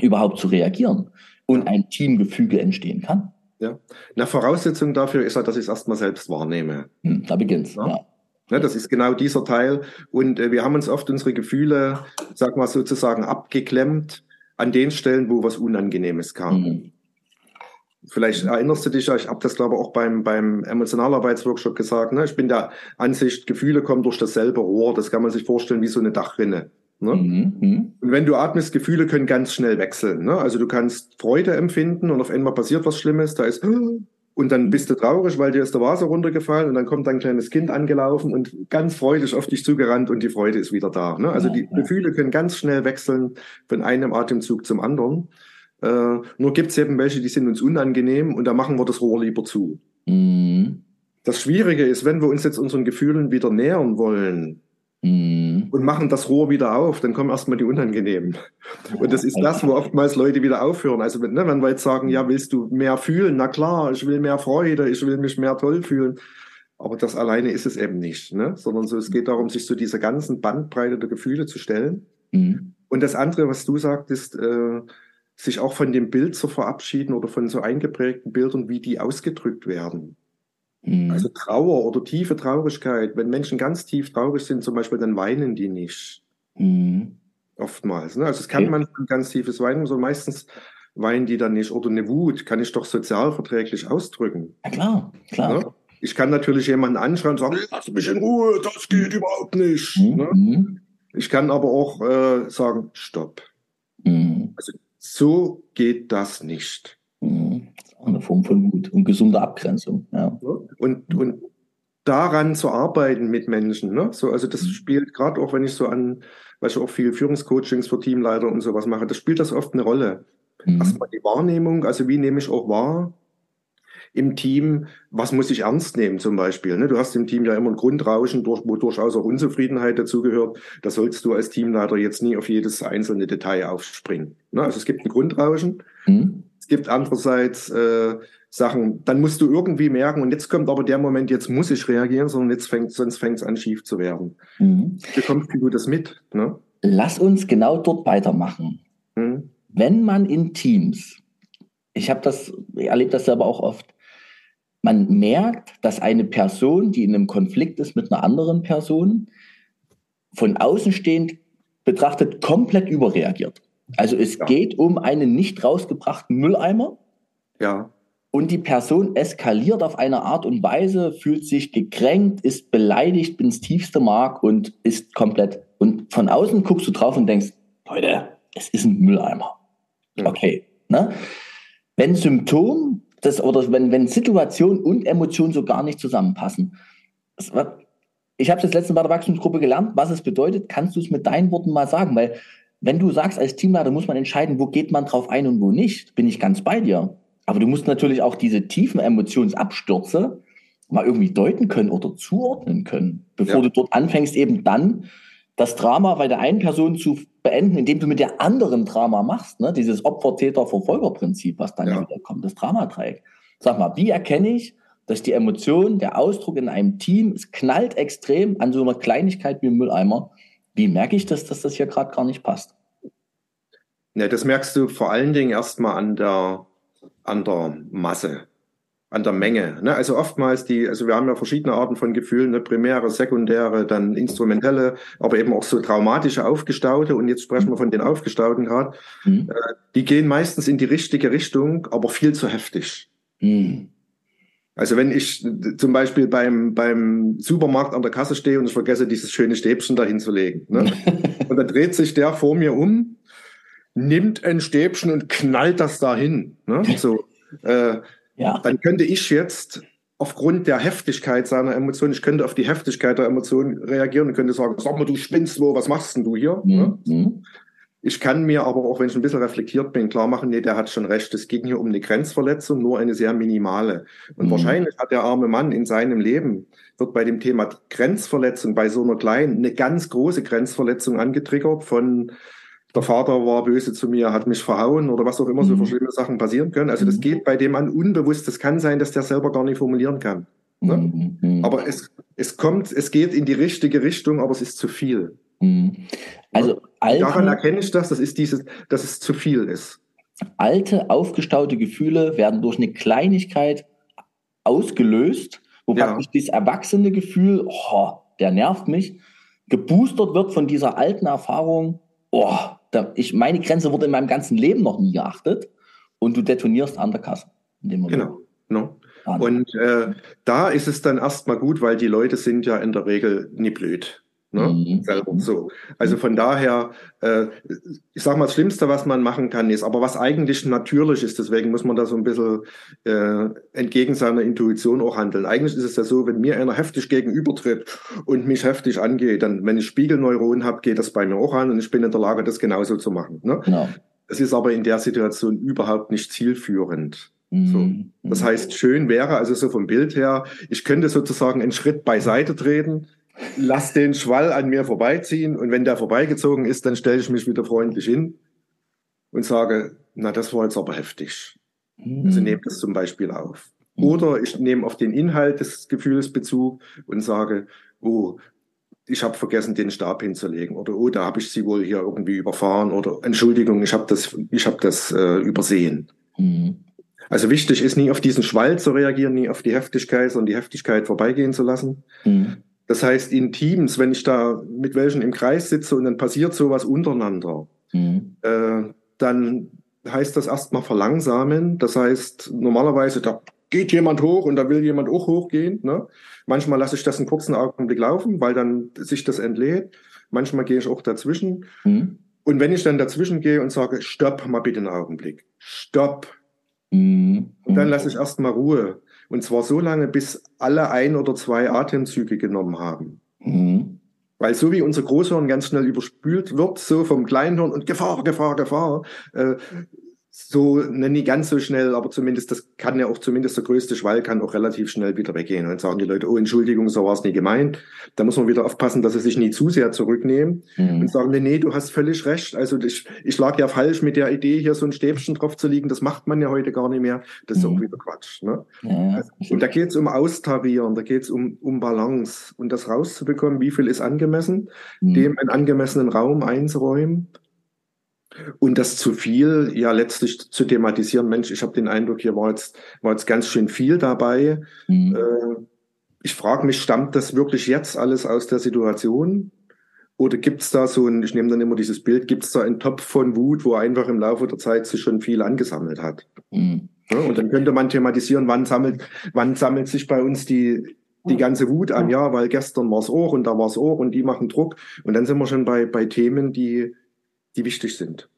überhaupt zu reagieren und ein Teamgefüge entstehen kann. Ja. Eine Voraussetzung dafür ist ja, dass ich es erstmal selbst wahrnehme. Hm, da beginnt's, ja. ja. Ja, das ist genau dieser Teil. Und äh, wir haben uns oft unsere Gefühle, sag mal sozusagen, abgeklemmt an den Stellen, wo was Unangenehmes kam. Mhm. Vielleicht erinnerst du dich ja, ich habe das glaube ich auch beim, beim Emotionalarbeitsworkshop gesagt, ne? ich bin der Ansicht, Gefühle kommen durch dasselbe Rohr, das kann man sich vorstellen wie so eine Dachrinne. Ne? Mhm, mhm. Und wenn du atmest, Gefühle können ganz schnell wechseln. Ne? Also du kannst Freude empfinden und auf einmal passiert was Schlimmes, da ist und dann bist du traurig, weil dir ist der Wasser runtergefallen und dann kommt ein kleines Kind angelaufen und ganz freudig auf dich zugerannt und die Freude ist wieder da. Ne? Also die Gefühle können ganz schnell wechseln von einem Atemzug zum anderen. Äh, nur gibt es eben welche, die sind uns unangenehm und da machen wir das Rohr lieber zu. Mhm. Das Schwierige ist, wenn wir uns jetzt unseren Gefühlen wieder nähern wollen, mhm. und machen das Rohr wieder auf, dann kommen erstmal die Unangenehmen. Und das ist das, wo oftmals Leute wieder aufhören. Also wenn, ne, wenn wir jetzt sagen, ja, willst du mehr fühlen? Na klar, ich will mehr Freude, ich will mich mehr toll fühlen. Aber das alleine ist es eben nicht, ne? sondern so, es geht darum, sich so dieser ganzen Bandbreite der Gefühle zu stellen. Mhm. Und das andere, was du sagtest, äh, sich auch von dem Bild zu verabschieden oder von so eingeprägten Bildern, wie die ausgedrückt werden. Mhm. Also Trauer oder tiefe Traurigkeit. Wenn Menschen ganz tief traurig sind, zum Beispiel, dann weinen die nicht. Mhm. Oftmals. Ne? Also es kann okay. man ganz tiefes Weinen, sondern meistens weinen die dann nicht. Oder eine Wut kann ich doch sozialverträglich ausdrücken. Ja, klar, klar. Ne? Ich kann natürlich jemanden anschauen und sagen, lass mich in Ruhe, das geht überhaupt nicht. Mhm. Ne? Mhm. Ich kann aber auch äh, sagen, stopp. Mhm. Also so geht das nicht. Eine Form von Mut und gesunder Abgrenzung. Ja. Und, und daran zu arbeiten mit Menschen. Ne? So, also das mhm. spielt gerade auch, wenn ich so an, weil ich auch viel Führungscoachings für Teamleiter und sowas mache, das spielt das oft eine Rolle. Mhm. Erstmal die Wahrnehmung, also wie nehme ich auch wahr im Team, was muss ich ernst nehmen zum Beispiel. Ne? Du hast im Team ja immer ein Grundrauschen, durch, wo durchaus auch Unzufriedenheit dazugehört. Da sollst du als Teamleiter jetzt nie auf jedes einzelne Detail aufspringen. Ne? Also es gibt ein Grundrauschen. Mhm. Es gibt andererseits äh, Sachen, dann musst du irgendwie merken, und jetzt kommt aber der Moment, jetzt muss ich reagieren, sondern jetzt fängt, sonst fängt es an, schief zu werden. Mhm. Bekommst du das mit? Ne? Lass uns genau dort weitermachen. Mhm. Wenn man in Teams, ich habe das, ich erlebe das selber auch oft, man merkt, dass eine Person, die in einem Konflikt ist mit einer anderen Person, von außen stehend betrachtet komplett überreagiert. Also es ja. geht um einen nicht rausgebrachten Mülleimer. Ja. Und die Person eskaliert auf eine Art und Weise, fühlt sich gekränkt, ist beleidigt ins tiefste Mark und ist komplett. Und von außen guckst du drauf und denkst, Leute, es ist ein Mülleimer. Ja. Okay. Ne? Wenn Symptom das, oder wenn, wenn Situation und Emotion so gar nicht zusammenpassen. Ich habe das letzte bei der Wachstumsgruppe gelernt, was es bedeutet. Kannst du es mit deinen Worten mal sagen? Weil wenn du sagst, als Teamleiter muss man entscheiden, wo geht man drauf ein und wo nicht, bin ich ganz bei dir. Aber du musst natürlich auch diese tiefen Emotionsabstürze mal irgendwie deuten können oder zuordnen können, bevor ja. du dort anfängst, eben dann das Drama bei der einen Person zu beenden, indem du mit der anderen Drama machst, ne? dieses Opfer-Täter-Verfolger-Prinzip, was dann ja. wieder kommt, das Dramadreieck. Sag mal, wie erkenne ich, dass die Emotion, der Ausdruck in einem Team, es knallt extrem an so einer Kleinigkeit wie ein Mülleimer, wie merke ich das, dass das hier gerade gar nicht passt? Ja, das merkst du vor allen Dingen erstmal an der, an der Masse, an der Menge. Ne? Also oftmals die, also wir haben ja verschiedene Arten von Gefühlen, ne? primäre, sekundäre, dann instrumentelle, aber eben auch so traumatische aufgestaute. Und jetzt sprechen wir von den aufgestauten gerade. Mhm. Äh, die gehen meistens in die richtige Richtung, aber viel zu heftig. Mhm. Also wenn ich zum Beispiel beim, beim Supermarkt an der Kasse stehe und ich vergesse, dieses schöne Stäbchen dahin zu legen. Ne? und dann dreht sich der vor mir um, nimmt ein Stäbchen und knallt das dahin. Ne? So, äh, ja. Dann könnte ich jetzt aufgrund der Heftigkeit seiner Emotionen, ich könnte auf die Heftigkeit der Emotionen reagieren und könnte sagen, sag mal, du spinnst wo, was machst denn du hier? Ne? Mhm. Ne? Ich kann mir aber auch, wenn ich ein bisschen reflektiert bin, klar machen, nee, der hat schon recht. Es ging hier um eine Grenzverletzung, nur eine sehr minimale. Und mhm. wahrscheinlich hat der arme Mann in seinem Leben, wird bei dem Thema Grenzverletzung, bei so einer kleinen, eine ganz große Grenzverletzung angetriggert von, der Vater war böse zu mir, hat mich verhauen oder was auch immer mhm. so schlimme Sachen passieren können. Also das mhm. geht bei dem Mann unbewusst. Das kann sein, dass der selber gar nicht formulieren kann. Ne? Mhm. mhm. Aber es, es kommt, es geht in die richtige Richtung, aber es ist zu viel. Mhm. Also Daran erkenne ich das, das ist dieses, dass es zu viel ist. alte, aufgestaute Gefühle werden durch eine Kleinigkeit ausgelöst, wo ja. praktisch dieses erwachsene Gefühl, oh, der nervt mich, geboostert wird von dieser alten Erfahrung, oh, da, ich, meine Grenze wurde in meinem ganzen Leben noch nie geachtet und du detonierst an der Kasse. Genau. No. Und äh, da ist es dann erstmal gut, weil die Leute sind ja in der Regel nie blöd. Ne? Mhm. Selber so. Also von daher, äh, ich sag mal, das Schlimmste, was man machen kann, ist, aber was eigentlich natürlich ist, deswegen muss man da so ein bisschen äh, entgegen seiner Intuition auch handeln. Eigentlich ist es ja so, wenn mir einer heftig gegenübertritt und mich heftig angeht, dann, wenn ich Spiegelneuronen habe, geht das bei mir auch an und ich bin in der Lage, das genauso zu machen. Ne? Genau. Es ist aber in der Situation überhaupt nicht zielführend. So. Mhm. Das heißt, schön wäre, also so vom Bild her, ich könnte sozusagen einen Schritt beiseite treten, lass den Schwall an mir vorbeiziehen und wenn der vorbeigezogen ist, dann stelle ich mich wieder freundlich hin und sage, na, das war jetzt aber heftig. Mhm. Also nehme das zum Beispiel auf. Mhm. Oder ich nehme auf den Inhalt des Gefühls Bezug und sage, oh, ich habe vergessen, den Stab hinzulegen oder oh, da habe ich sie wohl hier irgendwie überfahren oder Entschuldigung, ich habe das, ich habe das äh, übersehen. Mhm. Also wichtig ist nie auf diesen Schwall zu reagieren, nie auf die Heftigkeit, sondern die Heftigkeit vorbeigehen zu lassen. Mhm. Das heißt, in Teams, wenn ich da mit welchen im Kreis sitze und dann passiert sowas untereinander, mhm. äh, dann heißt das erstmal verlangsamen. Das heißt, normalerweise, da geht jemand hoch und da will jemand auch hochgehen. Ne? Manchmal lasse ich das einen kurzen Augenblick laufen, weil dann sich das entlädt. Manchmal gehe ich auch dazwischen. Mhm. Und wenn ich dann dazwischen gehe und sage, stopp mal bitte einen Augenblick, stopp, mhm. und dann lasse ich erstmal Ruhe. Und zwar so lange, bis alle ein oder zwei Atemzüge genommen haben. Mhm. Weil so wie unser Großhirn ganz schnell überspült wird, so vom Kleinhirn und Gefahr, Gefahr, Gefahr, äh, so, ne, nicht ganz so schnell, aber zumindest, das kann ja auch, zumindest der größte Schwall kann auch relativ schnell wieder weggehen. Und sagen die Leute, oh, Entschuldigung, so war es nie gemeint. Da muss man wieder aufpassen, dass sie sich nie zu sehr zurücknehmen mhm. und sagen, nee, nee, du hast völlig recht. Also ich, ich lag ja falsch mit der Idee, hier so ein Stäbchen drauf zu liegen. Das macht man ja heute gar nicht mehr. Das ist mhm. auch wieder Quatsch. Ne? Ja, und da geht es um Austarieren, da geht es um, um Balance und das rauszubekommen, wie viel ist angemessen, mhm. dem einen angemessenen Raum einzuräumen und das zu viel, ja, letztlich zu thematisieren, Mensch, ich habe den Eindruck, hier war jetzt, war jetzt ganz schön viel dabei. Mhm. Äh, ich frage mich, stammt das wirklich jetzt alles aus der Situation? Oder gibt's da so ein, ich nehme dann immer dieses Bild, gibt's da einen Topf von Wut, wo einfach im Laufe der Zeit sich schon viel angesammelt hat? Mhm. Ja, und dann könnte man thematisieren, wann sammelt, wann sammelt sich bei uns die, die ganze Wut an, ja, weil gestern war's auch und da war's auch und die machen Druck. Und dann sind wir schon bei, bei Themen, die, die wichtig sind.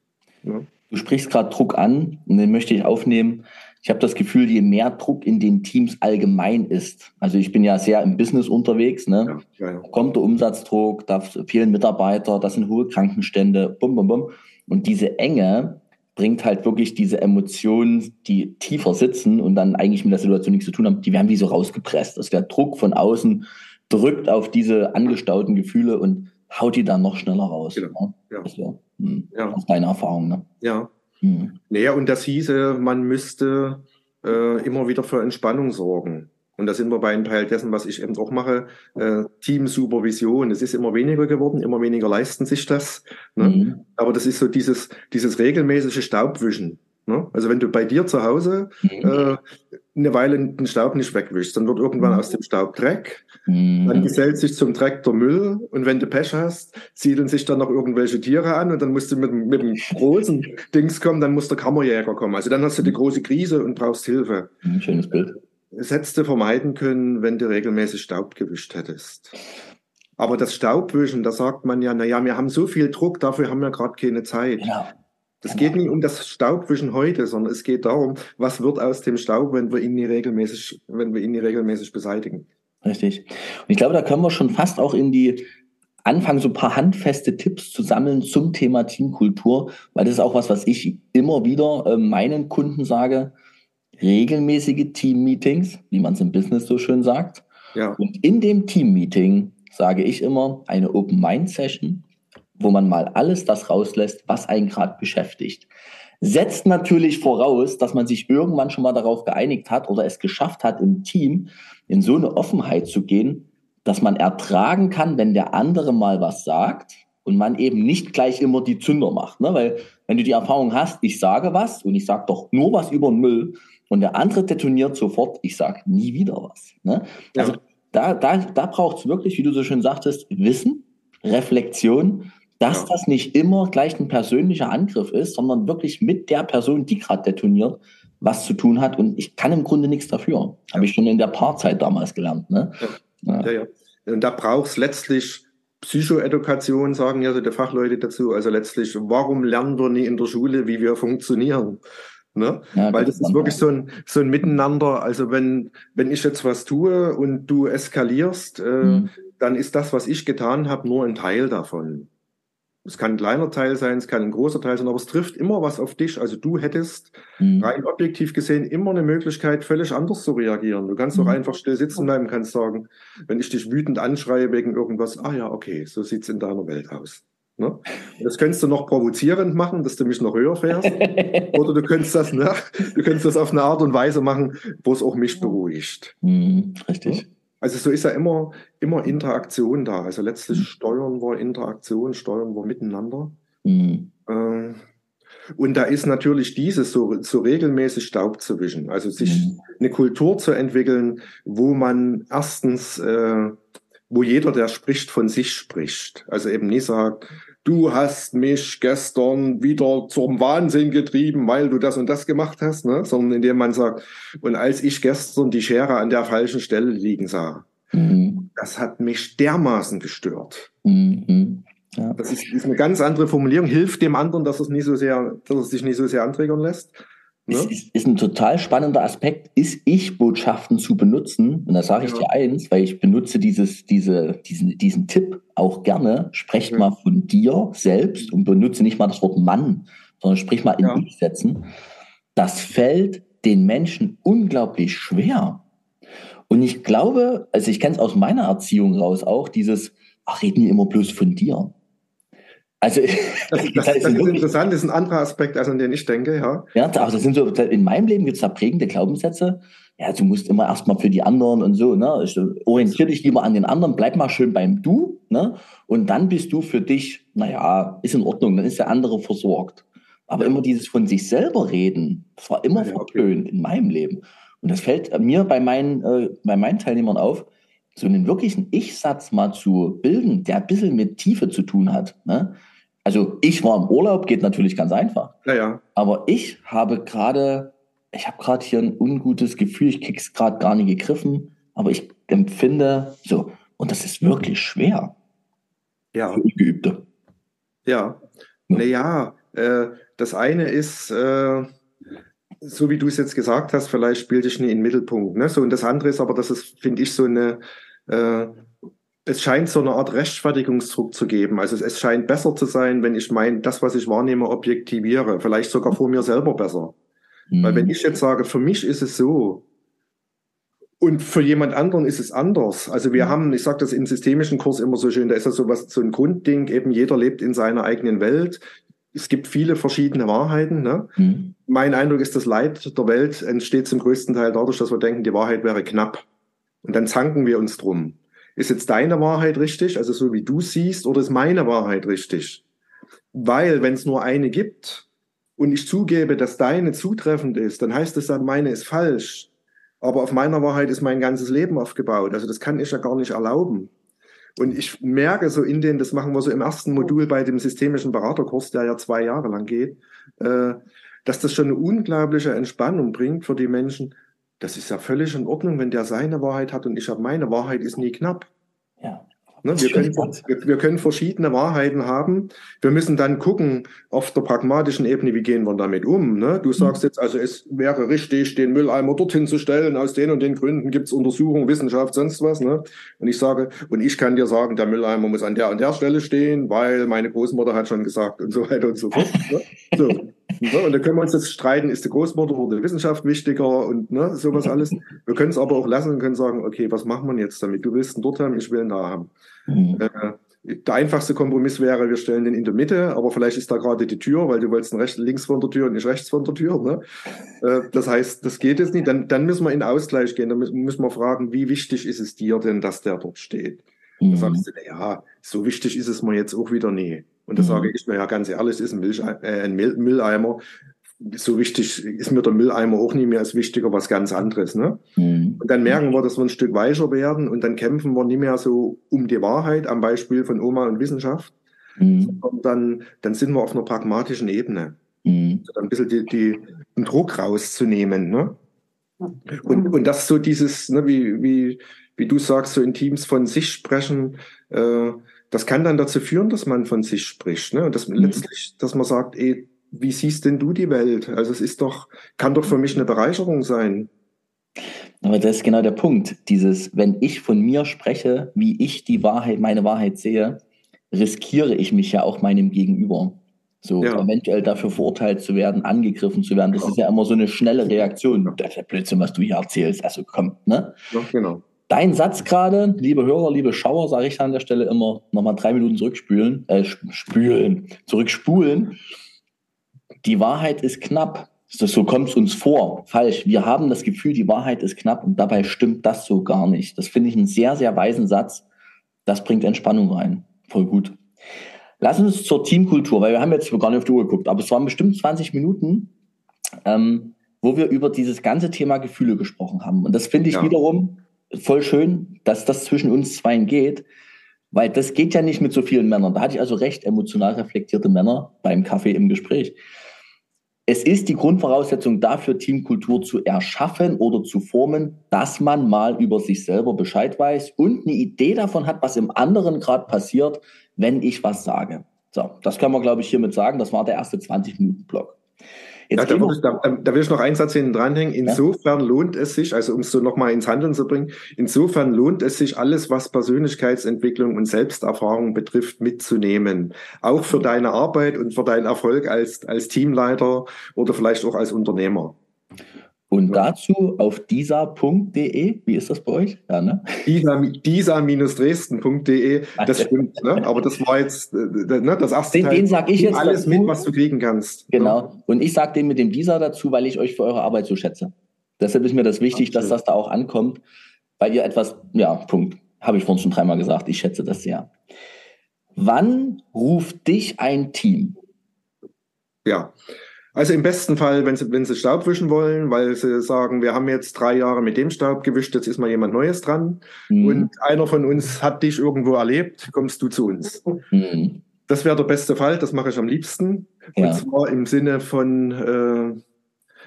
Ja. Du sprichst gerade Druck an und den möchte ich aufnehmen. Ich habe das Gefühl, je mehr Druck in den Teams allgemein ist, also ich bin ja sehr im Business unterwegs, ne? Ja, ja, kommt der Umsatzdruck, da fehlen Mitarbeiter, das sind hohe Krankenstände, bum, bum, bum. Und diese Enge bringt halt wirklich diese Emotionen, die tiefer sitzen und dann eigentlich mit der Situation nichts zu tun haben, die werden wie so rausgepresst. Also der Druck von außen drückt auf diese angestauten Gefühle und haut die dann noch schneller raus. Genau. Ne? Ja. Also, hm, ja. Aus deiner Erfahrung, ne? Ja. Hm. Naja, und das hieße, man müsste äh, immer wieder für Entspannung sorgen. Und da sind wir bei einem Teil dessen, was ich eben auch mache, äh, Teamsupervision. Es ist immer weniger geworden, immer weniger leisten sich das. Ne? Mhm. Aber das ist so dieses, dieses regelmäßige Staubwischen. Ne? Also wenn du bei dir zu Hause mhm. äh, eine Weile den Staub nicht wegwischst, dann wird irgendwann mhm. aus dem Staub Dreck, mhm. dann gesellt sich zum Dreck der Müll und wenn du Pech hast, siedeln sich dann noch irgendwelche Tiere an und dann musst du mit, mit dem großen Dings kommen, dann muss der Kammerjäger kommen. Also dann hast du die große Krise und brauchst Hilfe. Mhm, schönes Bild. Das hättest du vermeiden können, wenn du regelmäßig Staub gewischt hättest. Aber das Staubwischen, da sagt man ja, na ja, wir haben so viel Druck, dafür haben wir gerade keine Zeit. Ja. Es geht nicht um das Staubwischen heute, sondern es geht darum, was wird aus dem Staub, wenn wir ihn nie regelmäßig, wenn wir ihn nie regelmäßig beseitigen. Richtig. Und ich glaube, da können wir schon fast auch in die anfangen, so ein paar handfeste Tipps zu sammeln zum Thema Teamkultur, weil das ist auch was, was ich immer wieder äh, meinen Kunden sage. Regelmäßige Team-Meetings, wie man es im Business so schön sagt. Ja. Und in dem Team-Meeting sage ich immer eine Open-Mind-Session, wo man mal alles das rauslässt, was einen gerade beschäftigt. Setzt natürlich voraus, dass man sich irgendwann schon mal darauf geeinigt hat oder es geschafft hat, im Team in so eine Offenheit zu gehen, dass man ertragen kann, wenn der andere mal was sagt, und man eben nicht gleich immer die Zünder macht. Ne? Weil wenn du die Erfahrung hast, ich sage was und ich sage doch nur was über den Müll und der andere detoniert sofort, ich sage nie wieder was. Ne? Ja. Also da, da, da braucht es wirklich, wie du so schön sagtest, Wissen, Reflexion, dass ja. das nicht immer gleich ein persönlicher Angriff ist, sondern wirklich mit der Person, die gerade detoniert, was zu tun hat. Und ich kann im Grunde nichts dafür. Ja. Habe ich schon in der Paarzeit damals gelernt. Ne? Ja. Ja. ja, Und da braucht es letztlich Psychoedukation, sagen ja so die Fachleute dazu. Also letztlich, warum lernen wir nie in der Schule, wie wir funktionieren? Ne? Ja, Weil das ist wirklich so ein, so ein Miteinander. Also wenn, wenn ich jetzt was tue und du eskalierst, äh, mhm. dann ist das, was ich getan habe, nur ein Teil davon. Es kann ein kleiner Teil sein, es kann ein großer Teil sein, aber es trifft immer was auf dich. Also du hättest mhm. rein objektiv gesehen immer eine Möglichkeit, völlig anders zu reagieren. Du kannst mhm. doch einfach still sitzen bleiben, kannst sagen, wenn ich dich wütend anschreie wegen irgendwas, ah ja, okay, so sieht's in deiner Welt aus. Ne? Das könntest du noch provozierend machen, dass du mich noch höher fährst. Oder du könntest das, ne? du könntest das auf eine Art und Weise machen, wo es auch mich beruhigt. Mhm, richtig. Also so ist ja immer, immer Interaktion da. Also letztlich mhm. steuern wir Interaktion, steuern wir miteinander. Mhm. Äh, und da ist natürlich dieses so, so regelmäßig Staub zu wischen. Also sich mhm. eine Kultur zu entwickeln, wo man erstens, äh, wo jeder, der spricht, von sich spricht. Also eben nicht sagt, du hast mich gestern wieder zum Wahnsinn getrieben, weil du das und das gemacht hast, ne? sondern indem man sagt, und als ich gestern die Schere an der falschen Stelle liegen sah, mhm. das hat mich dermaßen gestört. Mhm. Ja. Das ist, ist, eine ganz andere Formulierung, hilft dem anderen, dass es nicht so sehr, dass es sich nicht so sehr anträgern lässt. Ne? Ist, ist, ein total spannender Aspekt, ist Ich-Botschaften zu benutzen. Und da sage ich ja. dir eins, weil ich benutze dieses, diese, diesen, diesen Tipp auch gerne. Sprech ja. mal von dir selbst und benutze nicht mal das Wort Mann, sondern sprich mal in ja. Ich-Sätzen. Das fällt den Menschen unglaublich schwer. Und ich glaube, also ich kenne es aus meiner Erziehung raus auch, dieses, ach, red nie immer bloß von dir. Also, das, das, das, ist, interessant, das ist ein anderer Aspekt, als an den ich denke, ja. Ja, aber das sind so, in meinem Leben gibt es da prägende Glaubenssätze. Ja, du musst immer erstmal für die anderen und so, ne? Orientier dich lieber an den anderen, bleib mal schön beim Du, ne? Und dann bist du für dich, naja, ist in Ordnung, dann ist der andere versorgt. Aber immer dieses von sich selber reden, das war immer ja, verpönt okay. in meinem Leben. Und das fällt mir bei meinen, äh, bei meinen Teilnehmern auf, so einen wirklichen Ich-Satz mal zu bilden, der ein bisschen mit Tiefe zu tun hat. Ne? Also ich war im Urlaub, geht natürlich ganz einfach. Ja, ja. Aber ich habe gerade, ich habe gerade hier ein ungutes Gefühl, ich krieg's gerade gar nicht gegriffen, aber ich empfinde so, und das ist wirklich schwer. Ja. Für Geübte. Ja. ja. Naja, äh, das eine ist, äh, so wie du es jetzt gesagt hast, vielleicht spielt dich nie in den Mittelpunkt. Ne? So, und das andere ist aber, dass es, finde ich, so eine äh, es scheint so eine Art Rechtfertigungsdruck zu geben. Also es, scheint besser zu sein, wenn ich mein, das, was ich wahrnehme, objektiviere. Vielleicht sogar vor mir selber besser. Mhm. Weil wenn ich jetzt sage, für mich ist es so und für jemand anderen ist es anders. Also wir mhm. haben, ich sage das im systemischen Kurs immer so schön, da ist das so was, so ein Grundding, eben jeder lebt in seiner eigenen Welt. Es gibt viele verschiedene Wahrheiten. Ne? Mhm. Mein Eindruck ist, das Leid der Welt entsteht zum größten Teil dadurch, dass wir denken, die Wahrheit wäre knapp. Und dann zanken wir uns drum. Ist jetzt deine Wahrheit richtig, also so wie du siehst, oder ist meine Wahrheit richtig? Weil, wenn es nur eine gibt und ich zugebe, dass deine zutreffend ist, dann heißt es dann, meine ist falsch. Aber auf meiner Wahrheit ist mein ganzes Leben aufgebaut. Also das kann ich ja gar nicht erlauben. Und ich merke so in den, das machen wir so im ersten Modul bei dem systemischen Beraterkurs, der ja zwei Jahre lang geht, äh, dass das schon eine unglaubliche Entspannung bringt für die Menschen, das ist ja völlig in Ordnung, wenn der seine Wahrheit hat und ich habe meine Wahrheit, ist nie knapp. Ja. Ne, wir, können, wir, wir, können verschiedene Wahrheiten haben. Wir müssen dann gucken auf der pragmatischen Ebene, wie gehen wir damit um. Ne? Du sagst jetzt, also es wäre richtig, den Mülleimer dorthin zu stellen. Aus den und den Gründen gibt es Untersuchungen, Wissenschaft, sonst was. Ne? Und ich sage, und ich kann dir sagen, der Mülleimer muss an der und der Stelle stehen, weil meine Großmutter hat schon gesagt und so weiter und so fort. Ne? So. Ne? Und da können wir uns jetzt streiten, ist die Großmutter oder die Wissenschaft wichtiger und ne, sowas alles. Wir können es aber auch lassen und können sagen, okay, was machen wir jetzt damit? Du willst ihn dort haben, ich will ihn da haben. Mhm. Äh, der einfachste Kompromiss wäre, wir stellen den in der Mitte, aber vielleicht ist da gerade die Tür, weil du wolltest ihn rechts, links von der Tür und nicht rechts von der Tür. Ne? Äh, das heißt, das geht jetzt nicht. Dann, dann müssen wir in Ausgleich gehen. Dann müssen wir fragen, wie wichtig ist es dir denn, dass der dort steht? Mhm. Da sagst du, ja, so wichtig ist es mir jetzt auch wieder nie. Und da mhm. sage ich, naja, ganz ehrlich, es ist ein, Milch, äh, ein Mülleimer. So wichtig ist mir der Mülleimer auch nie mehr, ist wichtiger was ganz anderes. Ne? Mhm. Und dann merken wir, dass wir ein Stück weicher werden und dann kämpfen wir nicht mehr so um die Wahrheit am Beispiel von Oma und Wissenschaft, mhm. sondern dann, dann sind wir auf einer pragmatischen Ebene. Mhm. Also dann ein bisschen die, die, den Druck rauszunehmen. Ne? Und, und das so dieses, ne, wie, wie, wie du sagst, so in Teams von sich sprechen, äh, das kann dann dazu führen, dass man von sich spricht. Ne? Und dass man mhm. letztlich, dass man sagt, ey, wie siehst denn du die Welt? Also es ist doch, kann doch für mich eine Bereicherung sein. Aber das ist genau der Punkt. Dieses, wenn ich von mir spreche, wie ich die Wahrheit, meine Wahrheit sehe, riskiere ich mich ja auch meinem Gegenüber. So ja. eventuell dafür verurteilt zu werden, angegriffen zu werden. Das ja. ist ja immer so eine schnelle Reaktion. Das ist ja Blödsinn, was du hier erzählst. Also komm, ne? Ja, genau. Dein Satz gerade, liebe Hörer, liebe Schauer, sage ich an der Stelle immer, nochmal drei Minuten zurückspülen, äh, spülen, zurückspulen. Die Wahrheit ist knapp. So kommt es uns vor. Falsch. Wir haben das Gefühl, die Wahrheit ist knapp und dabei stimmt das so gar nicht. Das finde ich einen sehr, sehr weisen Satz. Das bringt Entspannung rein. Voll gut. Lass uns zur Teamkultur, weil wir haben jetzt gar nicht auf die Uhr geguckt, aber es waren bestimmt 20 Minuten, ähm, wo wir über dieses ganze Thema Gefühle gesprochen haben. Und das finde ich ja. wiederum voll schön, dass das zwischen uns zweien geht, weil das geht ja nicht mit so vielen Männern. Da hatte ich also recht emotional reflektierte Männer beim Kaffee im Gespräch. Es ist die Grundvoraussetzung dafür, Teamkultur zu erschaffen oder zu formen, dass man mal über sich selber Bescheid weiß und eine Idee davon hat, was im anderen gerade passiert, wenn ich was sage. So, das können wir, glaube ich, hiermit sagen. Das war der erste 20-Minuten-Block. Ja, da, ich, da, da, will ich noch einen Satz hinten dranhängen. Insofern ja. lohnt es sich, also um es so nochmal ins Handeln zu bringen, insofern lohnt es sich, alles, was Persönlichkeitsentwicklung und Selbsterfahrung betrifft, mitzunehmen. Auch für deine Arbeit und für deinen Erfolg als, als Teamleiter oder vielleicht auch als Unternehmer. Und dazu auf disa.de, wie ist das bei euch? Ja, ne? disa-dresden.de, das stimmt, ne? aber das war jetzt äh, ne, das erste Den, Teil. den sag ich jetzt alles dazu. mit, was du kriegen kannst. Ne? Genau. Ne? Und ich sage den mit dem Disa dazu, weil ich euch für eure Arbeit so schätze. Deshalb ist mir das wichtig, Absolut. dass das da auch ankommt, weil ihr etwas, ja, Punkt. Habe ich vorhin schon dreimal gesagt, ich schätze das sehr. Wann ruft dich ein Team? Ja, also im besten Fall, wenn sie, wenn sie Staub wischen wollen, weil sie sagen, wir haben jetzt drei Jahre mit dem Staub gewischt, jetzt ist mal jemand Neues dran. Mhm. Und einer von uns hat dich irgendwo erlebt, kommst du zu uns. Mhm. Das wäre der beste Fall, das mache ich am liebsten. Ja. Und zwar im Sinne von, äh,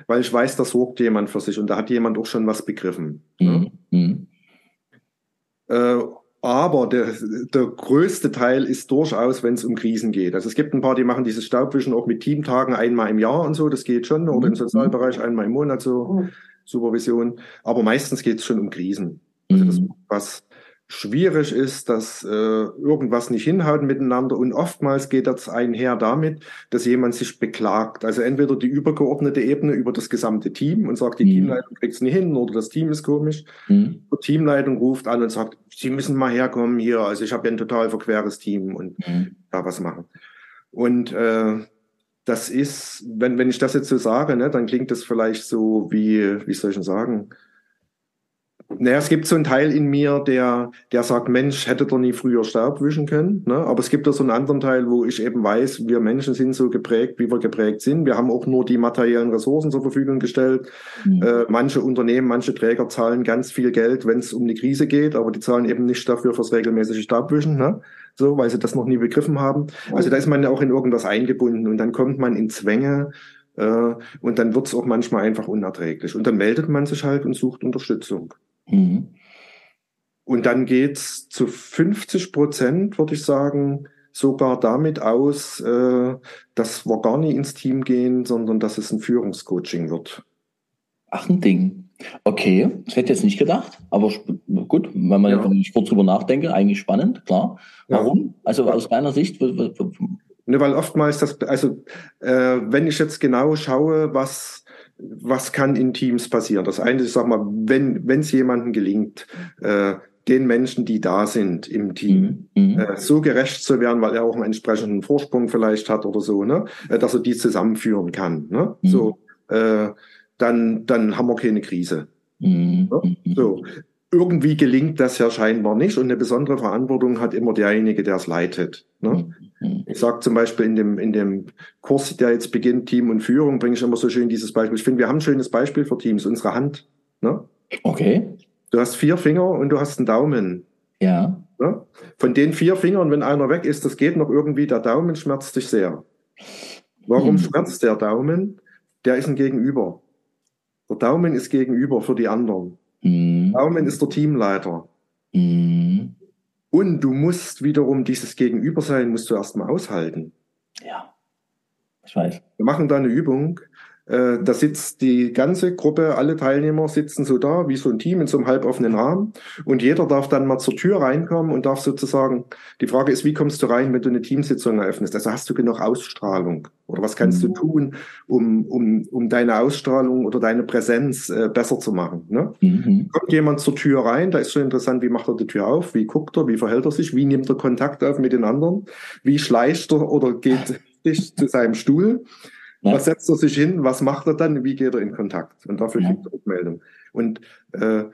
weil ich weiß, da sorgt jemand für sich und da hat jemand auch schon was begriffen. Mhm. Ne? Äh, aber der, der größte Teil ist durchaus, wenn es um Krisen geht. Also es gibt ein paar, die machen dieses Staubwischen auch mit Teamtagen einmal im Jahr und so, das geht schon, oder im mhm. Sozialbereich einmal im Monat so, mhm. Supervision. Aber meistens geht es schon um Krisen. Also das, mhm. was schwierig ist, dass äh, irgendwas nicht hinhaut miteinander und oftmals geht das einher damit, dass jemand sich beklagt. Also entweder die übergeordnete Ebene über das gesamte Team und sagt, die mhm. Teamleitung kriegt es nicht hin oder das Team ist komisch. Mhm. Die Teamleitung ruft an und sagt, Sie müssen mal herkommen hier, also ich habe ja ein total verqueres Team und mhm. da was machen. Und äh, das ist, wenn, wenn ich das jetzt so sage, ne, dann klingt das vielleicht so wie, wie soll ich denn sagen, naja, es gibt so einen Teil in mir, der, der sagt, Mensch, hätte doch nie früher Staub wischen können. Ne? Aber es gibt auch so einen anderen Teil, wo ich eben weiß, wir Menschen sind so geprägt, wie wir geprägt sind. Wir haben auch nur die materiellen Ressourcen zur Verfügung gestellt. Mhm. Äh, manche Unternehmen, manche Träger zahlen ganz viel Geld, wenn es um die Krise geht, aber die zahlen eben nicht dafür fürs regelmäßige Staubwischen. Ne? So, weil sie das noch nie begriffen haben. Also da ist man ja auch in irgendwas eingebunden und dann kommt man in Zwänge, äh, und dann wird es auch manchmal einfach unerträglich. Und dann meldet man sich halt und sucht Unterstützung. Mhm. Und dann geht's zu 50 Prozent, würde ich sagen, sogar damit aus, äh, dass wir gar nicht ins Team gehen, sondern dass es ein Führungscoaching wird. Ach, ein Ding. Okay, das hätte ich jetzt nicht gedacht, aber gut, wenn man ja. wenn ich kurz drüber nachdenke, eigentlich spannend, klar. Warum? Ja. Also aus deiner Sicht? Ne, weil oftmals das, also äh, wenn ich jetzt genau schaue, was was kann in Teams passieren? Das eine ist, sag mal, wenn wenn es jemandem gelingt, äh, den Menschen, die da sind im Team, mhm. mhm. äh, so gerecht zu werden, weil er auch einen entsprechenden Vorsprung vielleicht hat oder so, ne, äh, dass er die zusammenführen kann. Ne? Mhm. So, äh, dann dann haben wir keine Krise. Mhm. Ne? So. Irgendwie gelingt das ja scheinbar nicht und eine besondere Verantwortung hat immer derjenige, der es leitet. Ne? Mhm. Ich sage zum Beispiel in dem, in dem Kurs, der jetzt beginnt, Team und Führung, bringe ich immer so schön dieses Beispiel. Ich finde, wir haben ein schönes Beispiel für Teams, unsere Hand. Ne? Okay. Du hast vier Finger und du hast einen Daumen. Ja. Ne? Von den vier Fingern, wenn einer weg ist, das geht noch irgendwie, der Daumen schmerzt dich sehr. Warum hm. schmerzt der Daumen? Der ist ein Gegenüber. Der Daumen ist Gegenüber für die anderen. Hm. Daumen ist der Teamleiter. Hm. Und du musst wiederum dieses Gegenüber sein, musst du erstmal aushalten. Ja. Ich weiß. Wir machen da eine Übung. Äh, da sitzt die ganze Gruppe, alle Teilnehmer sitzen so da, wie so ein Team in so einem halboffenen Rahmen. Und jeder darf dann mal zur Tür reinkommen und darf sozusagen, die Frage ist, wie kommst du rein, wenn du eine Teamsitzung eröffnest? Also hast du genug Ausstrahlung? Oder was kannst mhm. du tun, um, um, um deine Ausstrahlung oder deine Präsenz äh, besser zu machen? Ne? Mhm. Kommt jemand zur Tür rein, da ist schon interessant, wie macht er die Tür auf? Wie guckt er? Wie verhält er sich? Wie nimmt er Kontakt auf mit den anderen? Wie schleicht er oder geht dich zu seinem Stuhl? Ja. Was setzt er sich hin? Was macht er dann? Wie geht er in Kontakt? Und dafür ja. kriegt er Rückmeldung. Und äh,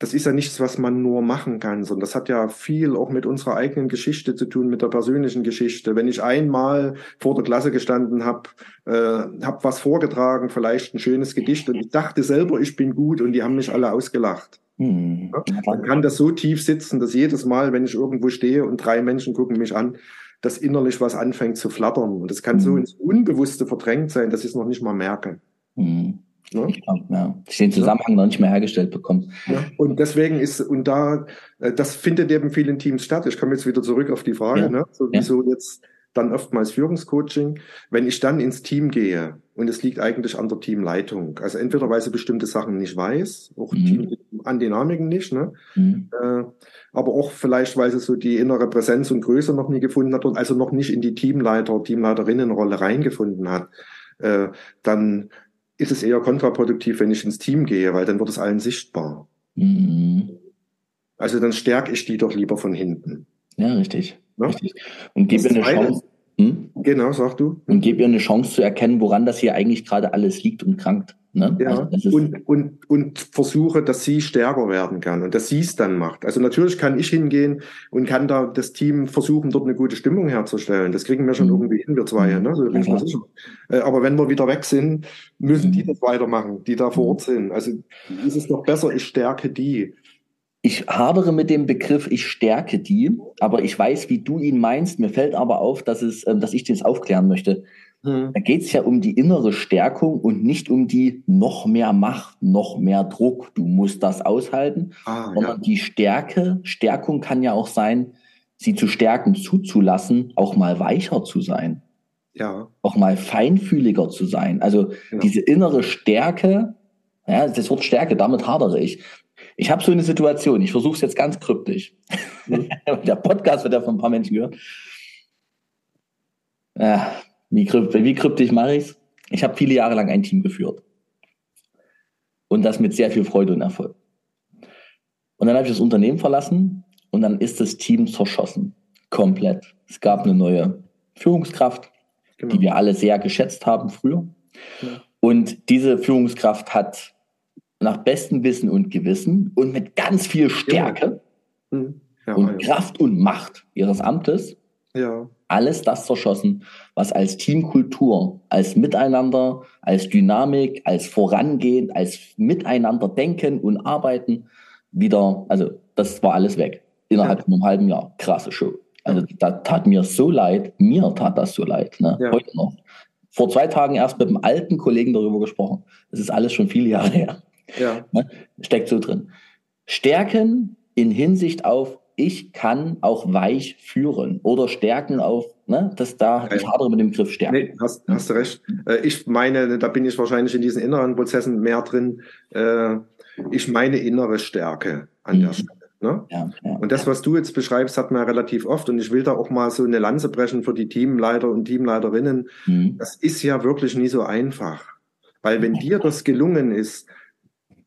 das ist ja nichts, was man nur machen kann, sondern das hat ja viel auch mit unserer eigenen Geschichte zu tun, mit der persönlichen Geschichte. Wenn ich einmal vor der Klasse gestanden habe, äh, habe was vorgetragen, vielleicht ein schönes Gedicht und ich dachte selber, ich bin gut und die haben mich alle ausgelacht. Hm. Ja, dann kann das so tief sitzen, dass jedes Mal, wenn ich irgendwo stehe und drei Menschen gucken mich an, dass innerlich was anfängt zu flattern. Und das kann mhm. so ins Unbewusste verdrängt sein, dass ich es noch nicht mal merke. Mhm. Ja? ja. Ich den Zusammenhang ja. noch nicht mehr hergestellt bekommen. Ja. Und deswegen ist, und da, äh, das findet eben vielen Teams statt. Ich komme jetzt wieder zurück auf die Frage, ne? so, wieso jetzt dann oftmals Führungscoaching. Wenn ich dann ins Team gehe und es liegt eigentlich an der Teamleitung, also entweder weil sie bestimmte Sachen nicht weiß, auch mhm. Team an Dynamiken nicht, ne? Mhm. Äh, aber auch vielleicht, weil sie so die innere Präsenz und Größe noch nie gefunden hat und also noch nicht in die Teamleiter, Teamleiterinnenrolle reingefunden hat, äh, dann ist es eher kontraproduktiv, wenn ich ins Team gehe, weil dann wird es allen sichtbar. Mhm. Also dann stärke ich die doch lieber von hinten. Ja, richtig. Ja? richtig. Und gebe ihr eine Chance. Hm? Genau, sag du. Und gebe ihr eine Chance zu erkennen, woran das hier eigentlich gerade alles liegt und krankt. Ne? Ja, also und, und, und versuche, dass sie stärker werden kann und dass sie es dann macht. Also natürlich kann ich hingehen und kann da das Team versuchen, dort eine gute Stimmung herzustellen. Das kriegen wir schon mhm. irgendwie hin, wir zwei. Ne? So bin ja, äh, Aber wenn wir wieder weg sind, müssen die mhm. das weitermachen, die da vor Ort sind. Also ist es doch besser, ich stärke die. Ich hadere mit dem Begriff, ich stärke die, aber ich weiß, wie du ihn meinst. Mir fällt aber auf, dass, es, ähm, dass ich das aufklären möchte. Hm. Da geht es ja um die innere Stärkung und nicht um die noch mehr Macht, noch mehr Druck. Du musst das aushalten, ah, sondern ja. die Stärke, Stärkung kann ja auch sein, sie zu stärken, zuzulassen, auch mal weicher zu sein. Ja. Auch mal feinfühliger zu sein. Also ja. diese innere Stärke, ja, das Wort Stärke, damit hadere ich. Ich habe so eine Situation, ich versuche es jetzt ganz kryptisch. Mhm. Der Podcast wird ja von ein paar Menschen gehört. Ja, wie, kryptisch, wie kryptisch mache ich's? Ich habe viele Jahre lang ein Team geführt. Und das mit sehr viel Freude und Erfolg. Und dann habe ich das Unternehmen verlassen und dann ist das Team zerschossen. Komplett. Es gab eine neue Führungskraft, genau. die wir alle sehr geschätzt haben früher. Ja. Und diese Führungskraft hat nach bestem Wissen und Gewissen und mit ganz viel Stärke ja. Mhm. Ja, und Kraft und Macht ihres Amtes alles das zerschossen, was als Teamkultur, als Miteinander, als Dynamik, als Vorangehen, als Miteinander denken und arbeiten wieder, also das war alles weg. Innerhalb von einem halben Jahr. Krasse Show. Also da tat mir so leid, mir tat das so leid, ne? heute noch. Vor zwei Tagen erst mit einem alten Kollegen darüber gesprochen. Das ist alles schon viele Jahre her. Ja. Ne? Steckt so drin. Stärken in Hinsicht auf, ich kann auch weich führen oder stärken auf, ne, dass da, ich hadere mit dem Begriff stärken. Nee, hast, hast du recht. Äh, ich meine, da bin ich wahrscheinlich in diesen inneren Prozessen mehr drin. Äh, ich meine innere Stärke an mhm. der Stelle. Ne? Ja, ja, und das, was du jetzt beschreibst, hat man ja relativ oft. Und ich will da auch mal so eine Lanze brechen für die Teamleiter und Teamleiterinnen. Mhm. Das ist ja wirklich nie so einfach. Weil wenn dir das gelungen ist,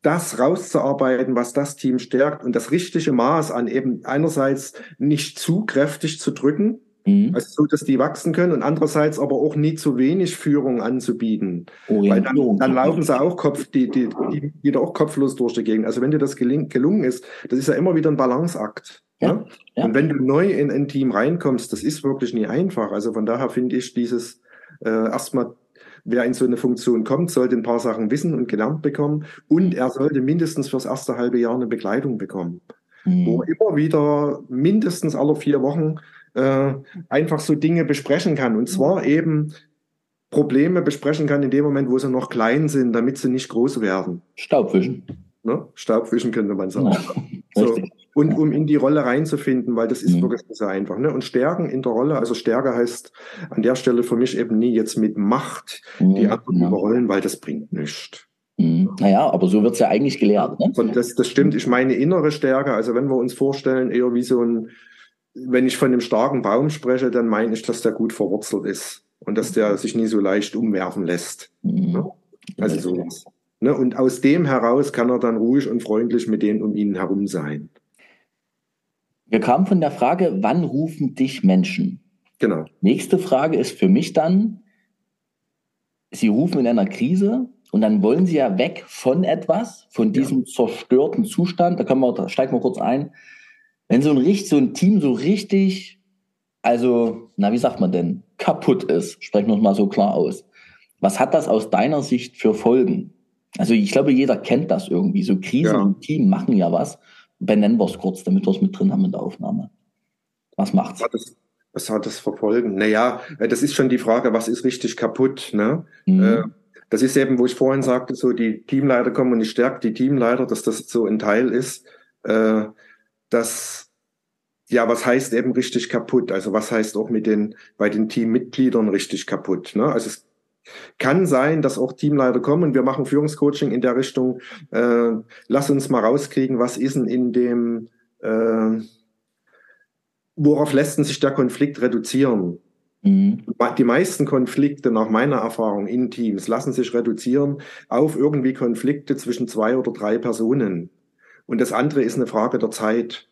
das rauszuarbeiten, was das Team stärkt und das richtige Maß an eben einerseits nicht zu kräftig zu drücken, Mhm. Also so, dass die wachsen können und andererseits aber auch nie zu wenig Führung anzubieten. Weil dann, dann laufen sie auch Kopf, die, die, die wieder auch kopflos durch die Gegend. Also wenn dir das geling, gelungen ist, das ist ja immer wieder ein Balanceakt. Ja, ne? ja. Und wenn du neu in ein Team reinkommst, das ist wirklich nie einfach. Also von daher finde ich dieses äh, erstmal wer in so eine Funktion kommt, sollte ein paar Sachen wissen und gelernt bekommen und er sollte mindestens fürs erste halbe Jahr eine Begleitung bekommen, mhm. wo er immer wieder mindestens alle vier Wochen äh, einfach so Dinge besprechen kann. Und zwar eben Probleme besprechen kann in dem Moment, wo sie noch klein sind, damit sie nicht groß werden. Staubwischen. Ne? Staubwischen könnte man sagen. Ja, so. Und um in die Rolle reinzufinden, weil das ist mhm. wirklich nicht so einfach. Ne? Und Stärken in der Rolle, also Stärke heißt an der Stelle für mich eben nie jetzt mit Macht mhm. die anderen ja. überrollen, weil das bringt nichts. Mhm. Naja, aber so wird es ja eigentlich gelehrt. Ne? Und das, das stimmt. Ich meine innere Stärke, also wenn wir uns vorstellen, eher wie so ein wenn ich von einem starken Baum spreche, dann meine ich, dass der gut verwurzelt ist und dass der sich nie so leicht umwerfen lässt. Ne? Also so. Ne? Und aus dem heraus kann er dann ruhig und freundlich mit denen um ihn herum sein. Wir kamen von der Frage, wann rufen dich Menschen? Genau. Nächste Frage ist für mich dann, Sie rufen in einer Krise und dann wollen Sie ja weg von etwas, von diesem ja. zerstörten Zustand. Da können wir, da steigen wir kurz ein wenn so ein, so ein Team so richtig, also, na, wie sagt man denn, kaputt ist, sprechen wir es mal so klar aus. Was hat das aus deiner Sicht für Folgen? Also ich glaube, jeder kennt das irgendwie. So Krisen ja. im Team machen ja was. Benennen wir es kurz, damit wir es mit drin haben in der Aufnahme. Was macht's? Was hat das, was hat das für Folgen? Naja, äh, das ist schon die Frage, was ist richtig kaputt? Ne? Mhm. Äh, das ist eben, wo ich vorhin sagte, so die Teamleiter kommen und ich stärke die Teamleiter, dass das so ein Teil ist, äh, dass ja, was heißt eben richtig kaputt? Also was heißt auch mit den, bei den Teammitgliedern richtig kaputt? Ne? Also es kann sein, dass auch Teamleiter kommen und wir machen Führungscoaching in der Richtung. Äh, lass uns mal rauskriegen, was ist denn in dem, äh, worauf lässt denn sich der Konflikt reduzieren? Mhm. Die meisten Konflikte nach meiner Erfahrung in Teams lassen sich reduzieren auf irgendwie Konflikte zwischen zwei oder drei Personen. Und das andere ist eine Frage der Zeit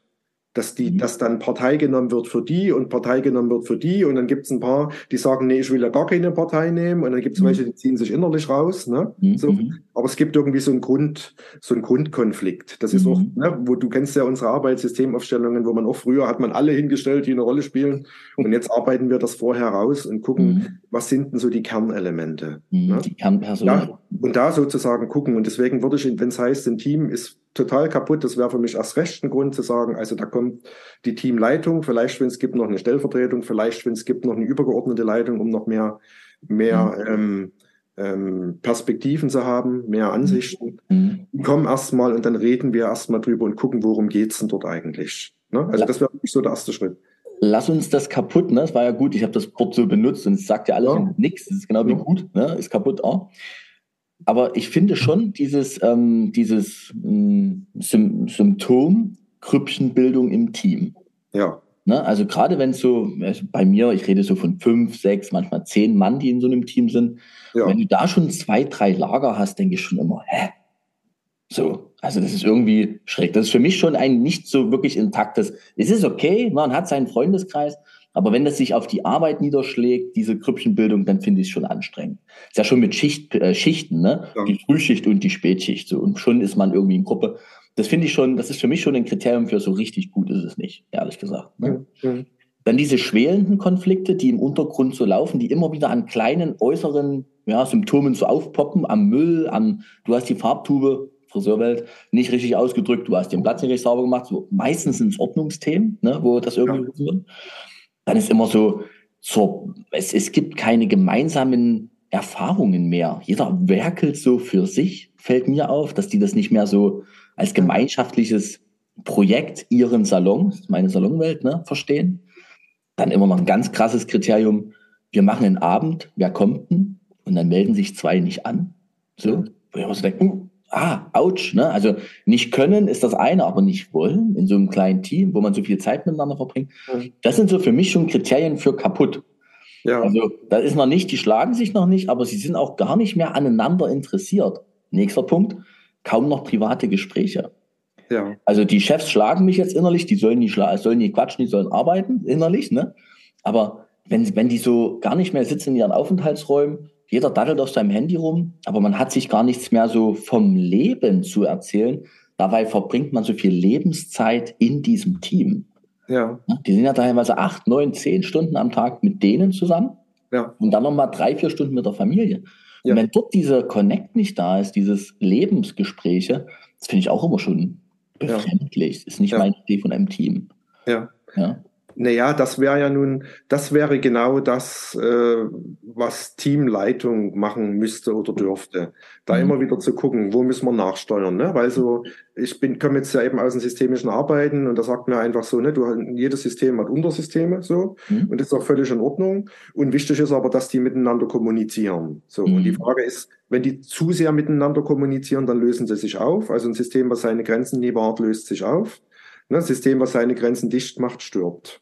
dass die, mhm. dass dann Partei genommen wird für die und Partei genommen wird für die und dann gibt es ein paar, die sagen, nee, ich will ja gar keine Partei nehmen und dann gibt es mhm. welche, die ziehen sich innerlich raus, ne? Mhm. So. Aber es gibt irgendwie so einen Grund, so einen Grundkonflikt. Das ist auch, mhm. ne, wo du kennst ja unsere Arbeitssystemaufstellungen, wo man auch früher hat man alle hingestellt, die eine Rolle spielen und jetzt arbeiten wir das vorher raus und gucken, mhm. was sind denn so die Kernelemente. Ne? Die Kernpersonen. Ja, und da sozusagen gucken und deswegen würde ich, wenn es heißt, ein Team ist total kaputt. Das wäre für mich erst recht ein Grund zu sagen, also da kommt die Teamleitung, vielleicht wenn es gibt noch eine Stellvertretung, vielleicht wenn es gibt noch eine übergeordnete Leitung, um noch mehr, mehr mhm. ähm, ähm, Perspektiven zu haben, mehr Ansichten. Mhm. Kommen erstmal und dann reden wir erstmal drüber und gucken, worum geht's denn dort eigentlich. Ne? Also das wäre so der erste Schritt. Lass uns das kaputt, ne? Das war ja gut, ich habe das Wort so benutzt und es sagt ja alles ja. nichts. Das ist genau wie ja. gut, ne? Ist kaputt auch. Aber ich finde schon dieses, ähm, dieses ähm, Symptom Krüppchenbildung im Team. Ja. Ne? Also gerade wenn es so, also bei mir, ich rede so von fünf, sechs, manchmal zehn Mann, die in so einem Team sind. Ja. Wenn du da schon zwei, drei Lager hast, denke ich schon immer, hä? So, also das ist irgendwie schräg. Das ist für mich schon ein nicht so wirklich intaktes. Es ist okay, man hat seinen Freundeskreis, aber wenn das sich auf die Arbeit niederschlägt, diese Krüppchenbildung, dann finde ich es schon anstrengend. Ist ja schon mit Schicht, äh, Schichten, ne? Ja. Die Frühschicht und die Spätschicht. So. Und schon ist man irgendwie in Gruppe. Das finde ich schon, das ist für mich schon ein Kriterium für so richtig gut ist es nicht, ehrlich gesagt. Ne? Mhm. Dann diese schwelenden Konflikte, die im Untergrund so laufen, die immer wieder an kleinen äußeren ja, Symptomen so aufpoppen, am Müll, am, du hast die Farbtube, Friseurwelt, nicht richtig ausgedrückt, du hast den Platz nicht richtig sauber gemacht. So, meistens sind es Ordnungsthemen, ne, wo das irgendwie ja. wird dann ist immer so, so es, es gibt keine gemeinsamen Erfahrungen mehr. Jeder werkelt so für sich, fällt mir auf, dass die das nicht mehr so als gemeinschaftliches Projekt ihren Salon, meine Salonwelt, ne, verstehen. Dann immer noch ein ganz krasses Kriterium. Wir machen einen Abend, wer kommt denn? Und dann melden sich zwei nicht an. So, wo ich immer so denke, uh, ah, ouch, ne? Also nicht können ist das eine, aber nicht wollen in so einem kleinen Team, wo man so viel Zeit miteinander verbringt. Mhm. Das sind so für mich schon Kriterien für kaputt. Ja. Also da ist noch nicht, die schlagen sich noch nicht, aber sie sind auch gar nicht mehr aneinander interessiert. Nächster Punkt, kaum noch private Gespräche. Ja. Also die Chefs schlagen mich jetzt innerlich, die sollen nicht, sollen nicht quatschen, die sollen arbeiten innerlich, ne? Aber wenn, wenn die so gar nicht mehr sitzen in ihren Aufenthaltsräumen, jeder daddelt auf seinem Handy rum, aber man hat sich gar nichts mehr so vom Leben zu erzählen. Dabei verbringt man so viel Lebenszeit in diesem Team. Ja. Die sind ja teilweise acht, neun, zehn Stunden am Tag mit denen zusammen. Ja. Und dann nochmal drei, vier Stunden mit der Familie. Ja. Und wenn dort dieser Connect nicht da ist, dieses Lebensgespräche, das finde ich auch immer schon befremdlich. Ja. Das ist nicht meine Idee von einem Team. Ja. ja. Naja, das wäre ja nun, das wäre genau das, äh, was Teamleitung machen müsste oder dürfte. Da mhm. immer wieder zu gucken, wo müssen wir nachsteuern, ne? Weil so, ich bin, komme jetzt ja eben aus dem systemischen Arbeiten und da sagt mir einfach so, ne, du, jedes System hat Untersysteme, so, mhm. und das ist auch völlig in Ordnung. Und wichtig ist aber, dass die miteinander kommunizieren. So, mhm. und die mhm. Frage ist, wenn die zu sehr miteinander kommunizieren, dann lösen sie sich auf. Also ein System, was seine Grenzen nie wahrt, löst sich auf. Ne, ein System, was seine Grenzen dicht macht, stirbt.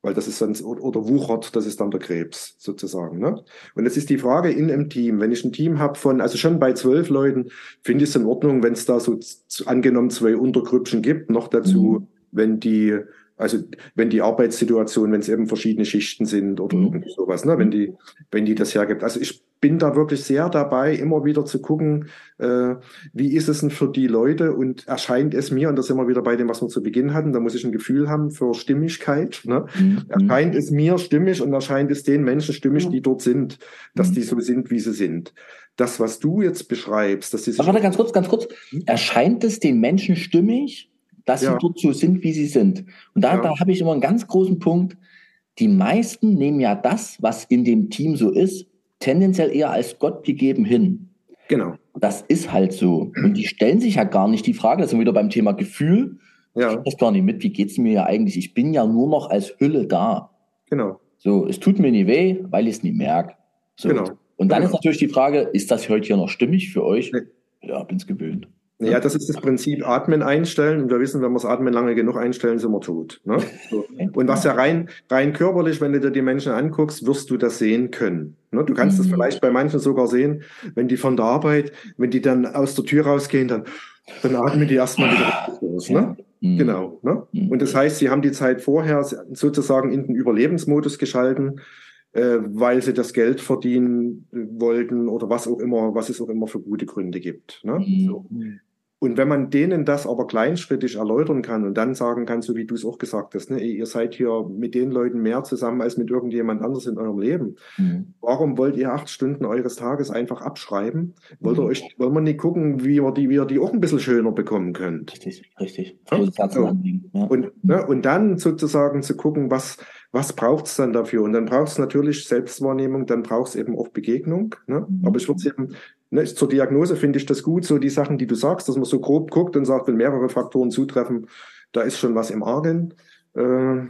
Weil das ist dann, oder wuchert, das ist dann der Krebs sozusagen. Ne? Und jetzt ist die Frage in einem Team, wenn ich ein Team habe von, also schon bei zwölf Leuten, finde ich es in Ordnung, wenn es da so angenommen zwei Untergrüppchen gibt, noch dazu, mhm. wenn die also wenn die Arbeitssituation, wenn es eben verschiedene Schichten sind oder mhm. irgendwie sowas, ne, wenn die, wenn die das hergibt. Also ich bin da wirklich sehr dabei, immer wieder zu gucken, äh, wie ist es denn für die Leute und erscheint es mir, und das sind wir wieder bei dem, was wir zu Beginn hatten, da muss ich ein Gefühl haben für Stimmigkeit. Ne? Mhm. Erscheint es mir stimmig und erscheint es den Menschen stimmig, die dort sind, dass mhm. die so sind, wie sie sind. Das, was du jetzt beschreibst, dass sie Warte, ganz kurz, ganz kurz. Hm? Erscheint es den Menschen stimmig? dass ja. sie dort so sind, wie sie sind. Und da, ja. da habe ich immer einen ganz großen Punkt. Die meisten nehmen ja das, was in dem Team so ist, tendenziell eher als Gott gegeben hin. Genau. Das ist halt so. Und die stellen sich ja gar nicht die Frage, das sind wir wieder beim Thema Gefühl. Ja. Ich weiß gar nicht mit, wie geht's mir ja eigentlich? Ich bin ja nur noch als Hülle da. Genau. So, es tut mir nie weh, weil ich es nie merke. So. Genau. Und dann genau. ist natürlich die Frage, ist das heute hier noch stimmig für euch? Nee. Ja, bin's gewöhnt. Ja, das ist das Prinzip Atmen einstellen. Und wir wissen, wenn wir das Atmen lange genug einstellen, sind wir tot. Ne? So. Und was ja rein, rein körperlich, wenn du dir die Menschen anguckst, wirst du das sehen können. Ne? Du kannst mhm. vielleicht bei manchen sogar sehen, wenn die von der Arbeit, wenn die dann aus der Tür rausgehen, dann, dann atmen die erstmal wieder los. Ne? Mhm. Genau. Ne? Mhm. Und das heißt, sie haben die Zeit vorher sozusagen in den Überlebensmodus geschalten äh, weil sie das Geld verdienen wollten oder was auch immer, was es auch immer für gute Gründe gibt. Ne? Mhm. So. Und wenn man denen das aber kleinschrittig erläutern kann und dann sagen kann, so wie du es auch gesagt hast, ne, ihr seid hier mit den Leuten mehr zusammen als mit irgendjemand anders in eurem Leben. Mhm. Warum wollt ihr acht Stunden eures Tages einfach abschreiben? Wollt ihr mhm. euch, wollen wir nicht gucken, wie ihr die, wie ihr die auch ein bisschen schöner bekommen könnt? Richtig, richtig. Ja? So. Ja. Und, ne, und dann sozusagen zu gucken, was, was braucht es dann dafür? Und dann braucht es natürlich Selbstwahrnehmung, dann braucht es eben auch Begegnung. Ne? Mhm. Aber ich würde eben Ne, zur Diagnose finde ich das gut, so die Sachen, die du sagst, dass man so grob guckt und sagt, wenn mehrere Faktoren zutreffen, da ist schon was im Argen. Äh,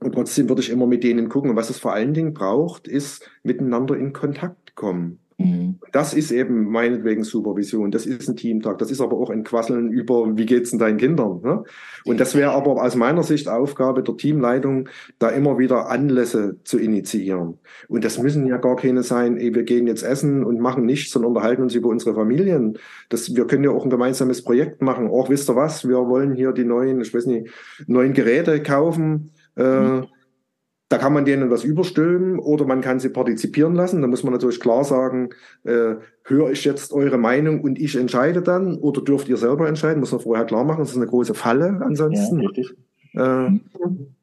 und trotzdem würde ich immer mit denen gucken. Und was es vor allen Dingen braucht, ist miteinander in Kontakt kommen. Mhm. Das ist eben meinetwegen Supervision. Das ist ein Teamtag. Das ist aber auch ein Quasseln über, wie geht's denn deinen Kindern? Ne? Und das wäre aber aus meiner Sicht Aufgabe der Teamleitung, da immer wieder Anlässe zu initiieren. Und das müssen ja gar keine sein, ey, wir gehen jetzt essen und machen nichts, sondern unterhalten uns über unsere Familien. Das, wir können ja auch ein gemeinsames Projekt machen. Auch wisst ihr was? Wir wollen hier die neuen, ich weiß nicht, neuen Geräte kaufen. Äh, mhm. Da kann man denen was überstülpen oder man kann sie partizipieren lassen. Da muss man natürlich klar sagen, äh, höre ich jetzt eure Meinung und ich entscheide dann oder dürft ihr selber entscheiden? Muss man vorher klar machen. Das ist eine große Falle ansonsten. Ja, äh,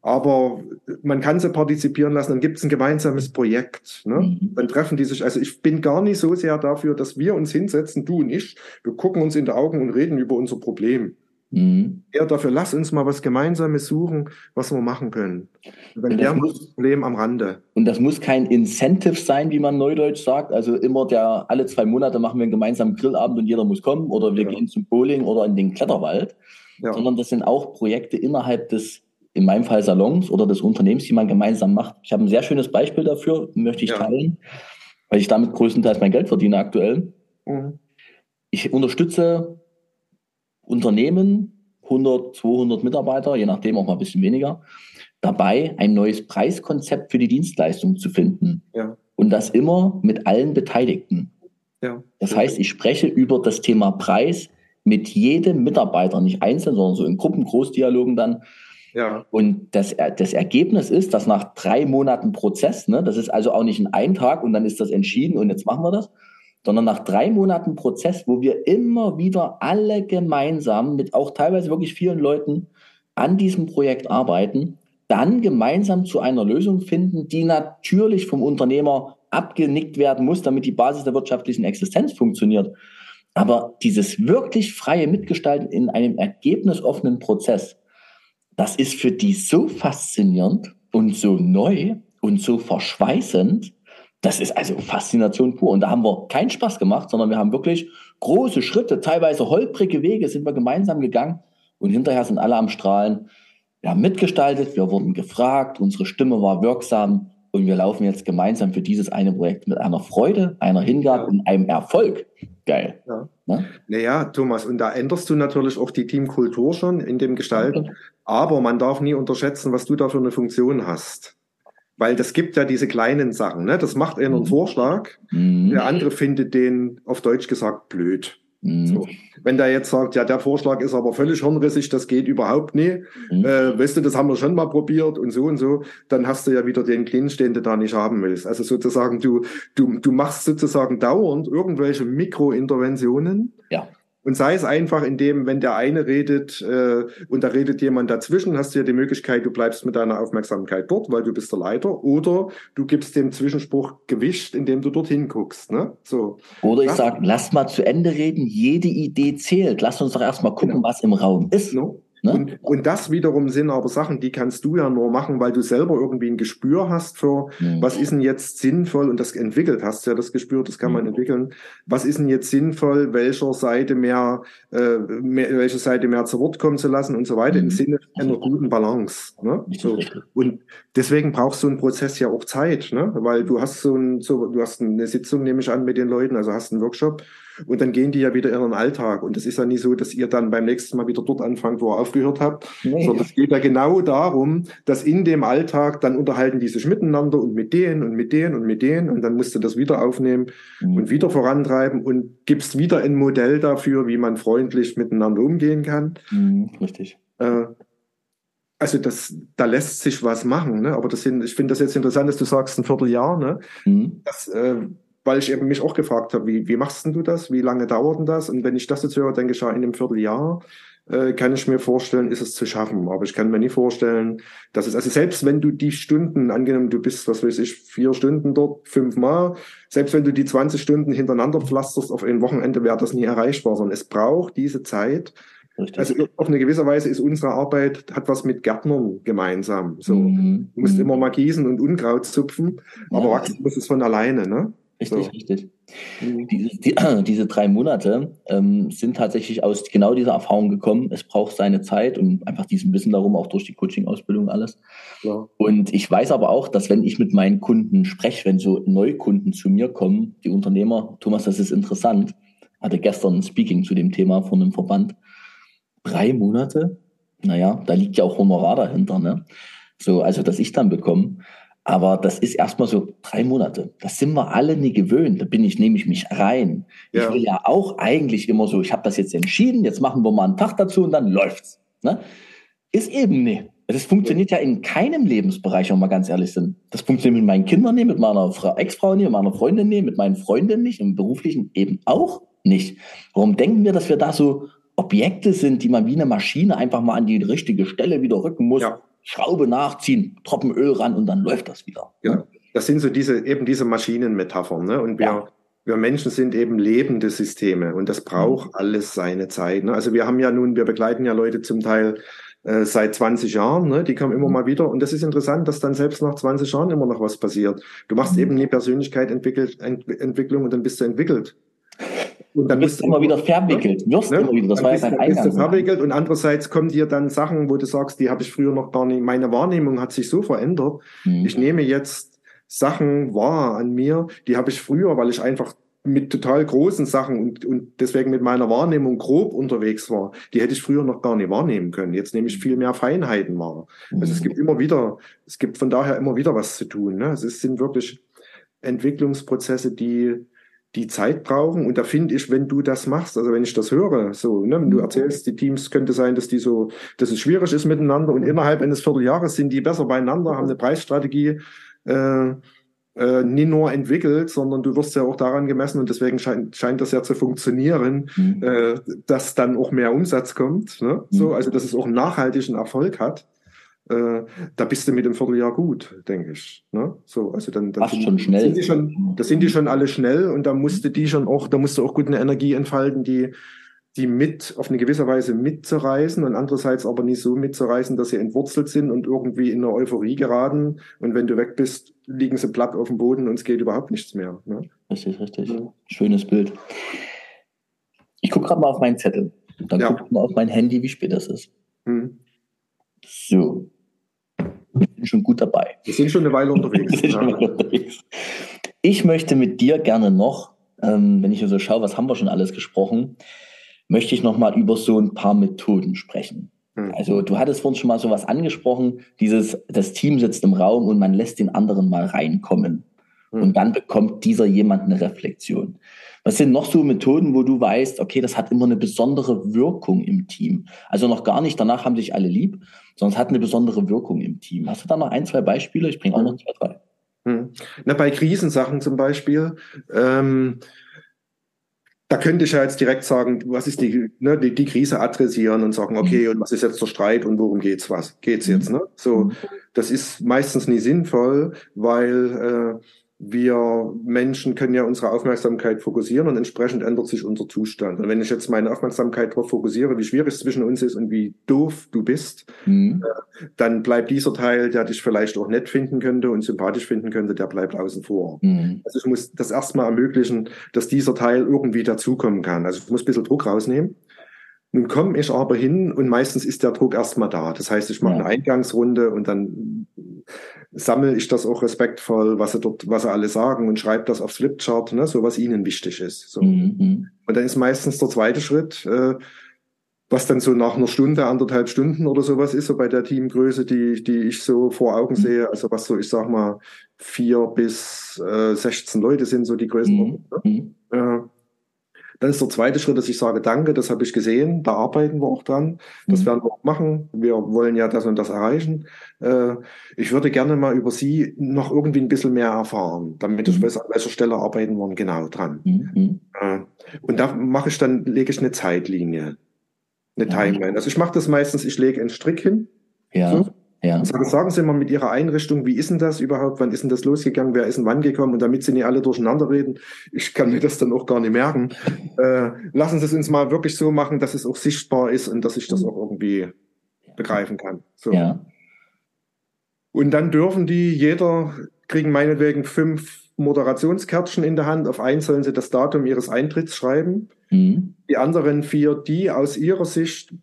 aber man kann sie partizipieren lassen, dann gibt es ein gemeinsames Projekt. Ne? Mhm. Dann treffen die sich, also ich bin gar nicht so sehr dafür, dass wir uns hinsetzen, du und ich, wir gucken uns in die Augen und reden über unser Problem. Mhm. Eher dafür, lass uns mal was Gemeinsames suchen, was wir machen können. Dann wäre das Problem am Rande. Und das muss kein Incentive sein, wie man neudeutsch sagt. Also immer der, alle zwei Monate machen wir einen gemeinsamen Grillabend und jeder muss kommen oder wir ja. gehen zum Bowling oder in den Kletterwald. Ja. Sondern das sind auch Projekte innerhalb des, in meinem Fall Salons oder des Unternehmens, die man gemeinsam macht. Ich habe ein sehr schönes Beispiel dafür, möchte ich ja. teilen, weil ich damit größtenteils mein Geld verdiene aktuell. Mhm. Ich unterstütze Unternehmen, 100, 200 Mitarbeiter, je nachdem auch mal ein bisschen weniger, dabei, ein neues Preiskonzept für die Dienstleistung zu finden. Ja. Und das immer mit allen Beteiligten. Ja. Das heißt, ich spreche über das Thema Preis mit jedem Mitarbeiter, nicht einzeln, sondern so in Gruppen, Großdialogen dann. Ja. Und das, das Ergebnis ist, dass nach drei Monaten Prozess, ne, das ist also auch nicht in einem Tag und dann ist das entschieden und jetzt machen wir das, sondern nach drei Monaten Prozess, wo wir immer wieder alle gemeinsam mit auch teilweise wirklich vielen Leuten an diesem Projekt arbeiten, dann gemeinsam zu einer Lösung finden, die natürlich vom Unternehmer abgenickt werden muss, damit die Basis der wirtschaftlichen Existenz funktioniert. Aber dieses wirklich freie Mitgestalten in einem ergebnisoffenen Prozess, das ist für die so faszinierend und so neu und so verschweißend, das ist also Faszination pur. Und da haben wir keinen Spaß gemacht, sondern wir haben wirklich große Schritte, teilweise holprige Wege sind wir gemeinsam gegangen und hinterher sind alle am Strahlen. Wir haben mitgestaltet, wir wurden gefragt, unsere Stimme war wirksam und wir laufen jetzt gemeinsam für dieses eine Projekt mit einer Freude, einer Hingabe ja. und einem Erfolg. Geil. Ja. Ne? Naja, Thomas, und da änderst du natürlich auch die Teamkultur schon in dem Gestalten. Aber man darf nie unterschätzen, was du da für eine Funktion hast. Weil das gibt ja diese kleinen Sachen. Ne? Das macht einer einen mhm. Vorschlag, mhm. der andere findet den auf Deutsch gesagt blöd. Mhm. So. Wenn der jetzt sagt, ja, der Vorschlag ist aber völlig hirnrissig, das geht überhaupt nie, mhm. äh, weißt du, das haben wir schon mal probiert und so und so, dann hast du ja wieder den Clinch, den du da nicht haben willst. Also sozusagen, du, du, du machst sozusagen dauernd irgendwelche Mikrointerventionen. Ja und sei es einfach, indem, wenn der eine redet äh, und da redet jemand dazwischen, hast du ja die Möglichkeit, du bleibst mit deiner Aufmerksamkeit dort, weil du bist der Leiter, oder du gibst dem Zwischenspruch Gewicht, indem du dorthin guckst. Ne? So. Oder ich sage, lass mal zu Ende reden, jede Idee zählt. Lass uns doch erstmal gucken, genau. was im Raum ist. No. Ne? Und, und das wiederum sind aber Sachen, die kannst du ja nur machen, weil du selber irgendwie ein Gespür hast für, mhm. was ist denn jetzt sinnvoll und das entwickelt hast ja das Gespür, das kann man mhm. entwickeln. Was ist denn jetzt sinnvoll, welcher Seite mehr, äh, mehr welche Seite mehr zu Wort kommen zu lassen und so weiter mhm. im Sinne einer guten Balance. Ne? So. Und deswegen brauchst du einen Prozess ja auch Zeit, ne? weil du hast so, ein, so du hast eine Sitzung, nehme ich an, mit den Leuten, also hast einen Workshop und dann gehen die ja wieder in ihren Alltag. Und es ist ja nicht so, dass ihr dann beim nächsten Mal wieder dort anfangt, wo ihr aufgehört habt, nee. sondern es geht ja genau darum, dass in dem Alltag dann unterhalten die sich miteinander und mit denen und mit denen und mit denen und dann musst du das wieder aufnehmen mhm. und wieder vorantreiben und gibst wieder ein Modell dafür, wie man freundlich miteinander umgehen kann. Mhm, richtig. Äh, also das, da lässt sich was machen, ne? aber das sind, ich finde das jetzt interessant, dass du sagst ein Vierteljahr, ne? Mhm. Das, äh, weil ich eben mich auch gefragt habe, wie, wie machst denn du das? Wie lange dauert denn das? Und wenn ich das jetzt höre, denke ich, ja, in einem Vierteljahr äh, kann ich mir vorstellen, ist es zu schaffen. Aber ich kann mir nicht vorstellen, dass es, also selbst wenn du die Stunden, angenommen, du bist, was weiß ich, vier Stunden dort, fünfmal, selbst wenn du die 20 Stunden hintereinander pflasterst auf ein Wochenende, wäre das nie erreichbar, sondern es braucht diese Zeit, Richtig. Also auf eine gewisse Weise ist unsere Arbeit, hat was mit Gärtnern gemeinsam. So, mhm. Du musst mhm. immer mal gießen und Unkraut zupfen, aber ja. wachsen muss es von alleine, ne? Richtig, so. richtig. Mhm. Diese, die, diese drei Monate ähm, sind tatsächlich aus genau dieser Erfahrung gekommen. Es braucht seine Zeit und einfach diesen Wissen darum, auch durch die Coaching-Ausbildung alles. Ja. Und ich weiß aber auch, dass wenn ich mit meinen Kunden spreche, wenn so Neukunden zu mir kommen, die Unternehmer, Thomas, das ist interessant, hatte gestern ein Speaking zu dem Thema von einem Verband. Drei Monate, naja, da liegt ja auch Honorar dahinter, ne? So, also dass ich dann bekomme. Aber das ist erstmal so drei Monate. Das sind wir alle nie gewöhnt. Da bin ich, nehme ich mich rein. Ja. Ich will ja auch eigentlich immer so, ich habe das jetzt entschieden, jetzt machen wir mal einen Tag dazu und dann läuft's. Ne? Ist eben nicht. Das funktioniert ja in keinem Lebensbereich, wenn wir ganz ehrlich sind. Das funktioniert mit meinen Kindern nicht, mit meiner Ex-Frau nicht, mit meiner Freundin nicht, mit meinen Freundinnen nicht, im beruflichen eben auch nicht. Warum denken wir, dass wir da so Objekte sind, die man wie eine Maschine einfach mal an die richtige Stelle wieder rücken muss? Ja. Schraube nachziehen, Tropfen Öl ran und dann läuft das wieder. Ja, das sind so diese, eben diese Maschinenmetaphern. Ne? Und wir, ja. wir Menschen sind eben lebende Systeme und das braucht mhm. alles seine Zeit. Ne? Also wir haben ja nun, wir begleiten ja Leute zum Teil äh, seit 20 Jahren, ne? die kommen immer mhm. mal wieder. Und das ist interessant, dass dann selbst nach 20 Jahren immer noch was passiert. Du machst mhm. eben eine Persönlichkeit entwickelt, Ent Entwicklung und dann bist du entwickelt. Und dann du bist immer wieder verwickelt, wirst ne? immer wieder. Das war ja dein Eingang. Bist du verwickelt und andererseits kommen dir dann Sachen, wo du sagst, die habe ich früher noch gar nicht. Meine Wahrnehmung hat sich so verändert. Mhm. Ich nehme jetzt Sachen wahr an mir, die habe ich früher, weil ich einfach mit total großen Sachen und, und deswegen mit meiner Wahrnehmung grob unterwegs war, die hätte ich früher noch gar nicht wahrnehmen können. Jetzt nehme ich viel mehr Feinheiten wahr. Also es mhm. gibt immer wieder, es gibt von daher immer wieder was zu tun. Ne? Es sind wirklich Entwicklungsprozesse, die die Zeit brauchen. Und da finde ich, wenn du das machst, also wenn ich das höre, so, ne, wenn du mhm. erzählst, die Teams könnte sein, dass die so, dass es schwierig ist miteinander und innerhalb eines Vierteljahres sind die besser beieinander, haben eine Preisstrategie äh, äh, nie nur entwickelt, sondern du wirst ja auch daran gemessen und deswegen scheint, scheint das ja zu funktionieren, mhm. äh, dass dann auch mehr Umsatz kommt. Ne? So, mhm. also dass es auch einen nachhaltigen Erfolg hat. Äh, da bist du mit dem Vierteljahr gut, denke ich. Ne? So, also dann, dann sind, schon schnell. Sind die schon, da sind die schon alle schnell und da musste die schon auch, da musst du auch gut eine Energie entfalten, die die mit auf eine gewisse Weise mitzureißen und andererseits aber nicht so mitzureißen, dass sie entwurzelt sind und irgendwie in eine Euphorie geraten. Und wenn du weg bist, liegen sie platt auf dem Boden und es geht überhaupt nichts mehr. Ne? Richtig, richtig. Ja. Schönes Bild. Ich gucke gerade mal auf meinen Zettel. Dann ja. gucke ich mal auf mein Handy, wie spät das ist. Hm. So. Ich bin schon gut dabei. Wir sind schon eine Weile unterwegs. ja. unterwegs. Ich möchte mit dir gerne noch, ähm, wenn ich so schaue, was haben wir schon alles gesprochen, möchte ich nochmal über so ein paar Methoden sprechen. Mhm. Also du hattest vorhin schon mal sowas angesprochen, dieses, das Team sitzt im Raum und man lässt den anderen mal reinkommen. Mhm. Und dann bekommt dieser jemand eine Reflexion. Was sind noch so Methoden, wo du weißt, okay, das hat immer eine besondere Wirkung im Team? Also noch gar nicht, danach haben sich alle lieb, sondern es hat eine besondere Wirkung im Team. Hast du da noch ein, zwei Beispiele? Ich bringe auch noch zwei, drei. Mhm. Na, bei Krisensachen zum Beispiel, ähm, da könnte ich ja jetzt direkt sagen, was ist die, ne, die, die Krise adressieren und sagen, okay, mhm. und was ist jetzt der Streit und worum geht's was? Geht's jetzt, ne? So, mhm. das ist meistens nie sinnvoll, weil äh, wir Menschen können ja unsere Aufmerksamkeit fokussieren und entsprechend ändert sich unser Zustand. Und wenn ich jetzt meine Aufmerksamkeit darauf fokussiere, wie schwierig es zwischen uns ist und wie doof du bist, mhm. äh, dann bleibt dieser Teil, der dich vielleicht auch nett finden könnte und sympathisch finden könnte, der bleibt außen vor. Mhm. Also ich muss das erstmal ermöglichen, dass dieser Teil irgendwie dazukommen kann. Also ich muss ein bisschen Druck rausnehmen. Nun komme ich aber hin und meistens ist der Druck erstmal da. Das heißt, ich mache ja. eine Eingangsrunde und dann sammle ich das auch respektvoll, was sie dort, was sie alle sagen und schreibe das aufs Flipchart, ne, so was ihnen wichtig ist. So. Mhm, mhm. Und dann ist meistens der zweite Schritt, äh, was dann so nach einer Stunde, anderthalb Stunden oder sowas ist, so bei der Teamgröße, die, die ich so vor Augen mhm. sehe, also was so, ich sag mal, vier bis äh, 16 Leute sind so die Größenordnung. Mhm. Ne? Mhm. Äh, dann ist der zweite Schritt, dass ich sage, danke, das habe ich gesehen, da arbeiten wir auch dran. Das mhm. werden wir auch machen. Wir wollen ja das und das erreichen. Äh, ich würde gerne mal über Sie noch irgendwie ein bisschen mehr erfahren, damit ich mhm. weiß, an welcher Stelle arbeiten wir genau dran. Mhm. Äh, und da mache ich dann, lege ich eine Zeitlinie, eine Timeline. Also ich mache das meistens, ich lege einen Strick hin. Ja. So, ja. Sagen, sagen Sie mal mit Ihrer Einrichtung, wie ist denn das überhaupt? Wann ist denn das losgegangen? Wer ist denn wann gekommen? Und damit Sie nicht alle durcheinander reden, ich kann mir das dann auch gar nicht merken. äh, lassen Sie es uns mal wirklich so machen, dass es auch sichtbar ist und dass ich das auch irgendwie begreifen kann. So. Ja. Und dann dürfen die, jeder kriegen meinetwegen fünf Moderationskärtchen in der Hand. Auf eins sollen sie das Datum ihres Eintritts schreiben. Mhm. Die anderen vier, die aus ihrer Sicht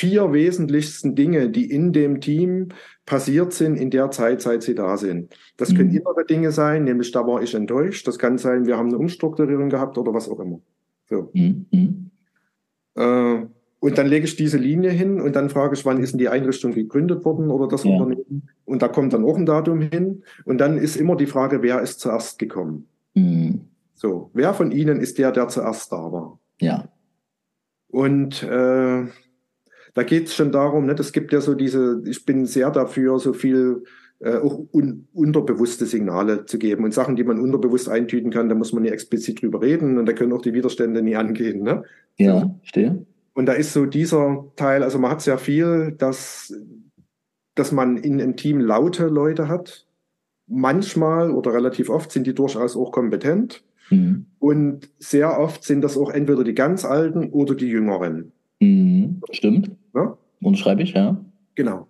vier wesentlichsten Dinge, die in dem Team passiert sind in der Zeit, seit sie da sind. Das mhm. können innere Dinge sein, nämlich da war ich enttäuscht. Das kann sein, wir haben eine Umstrukturierung gehabt oder was auch immer. So. Mhm. Äh, und dann lege ich diese Linie hin und dann frage ich, wann ist denn die Einrichtung gegründet worden oder das ja. Unternehmen? Und da kommt dann auch ein Datum hin. Und dann ist immer die Frage, wer ist zuerst gekommen? Mhm. So, wer von Ihnen ist der, der zuerst da war? Ja. Und äh, da geht es schon darum, ne, das gibt ja so diese, ich bin sehr dafür, so viel äh, auch un, unterbewusste Signale zu geben. Und Sachen, die man unterbewusst eintüten kann, da muss man nicht explizit drüber reden und da können auch die Widerstände nie angehen. Ne? Ja, stehe. Und da ist so dieser Teil, also man hat sehr viel, dass, dass man in einem Team laute Leute hat. Manchmal oder relativ oft sind die durchaus auch kompetent. Mhm. Und sehr oft sind das auch entweder die ganz Alten oder die Jüngeren. Mhm, stimmt. Ja? schreibe ich, ja. Genau.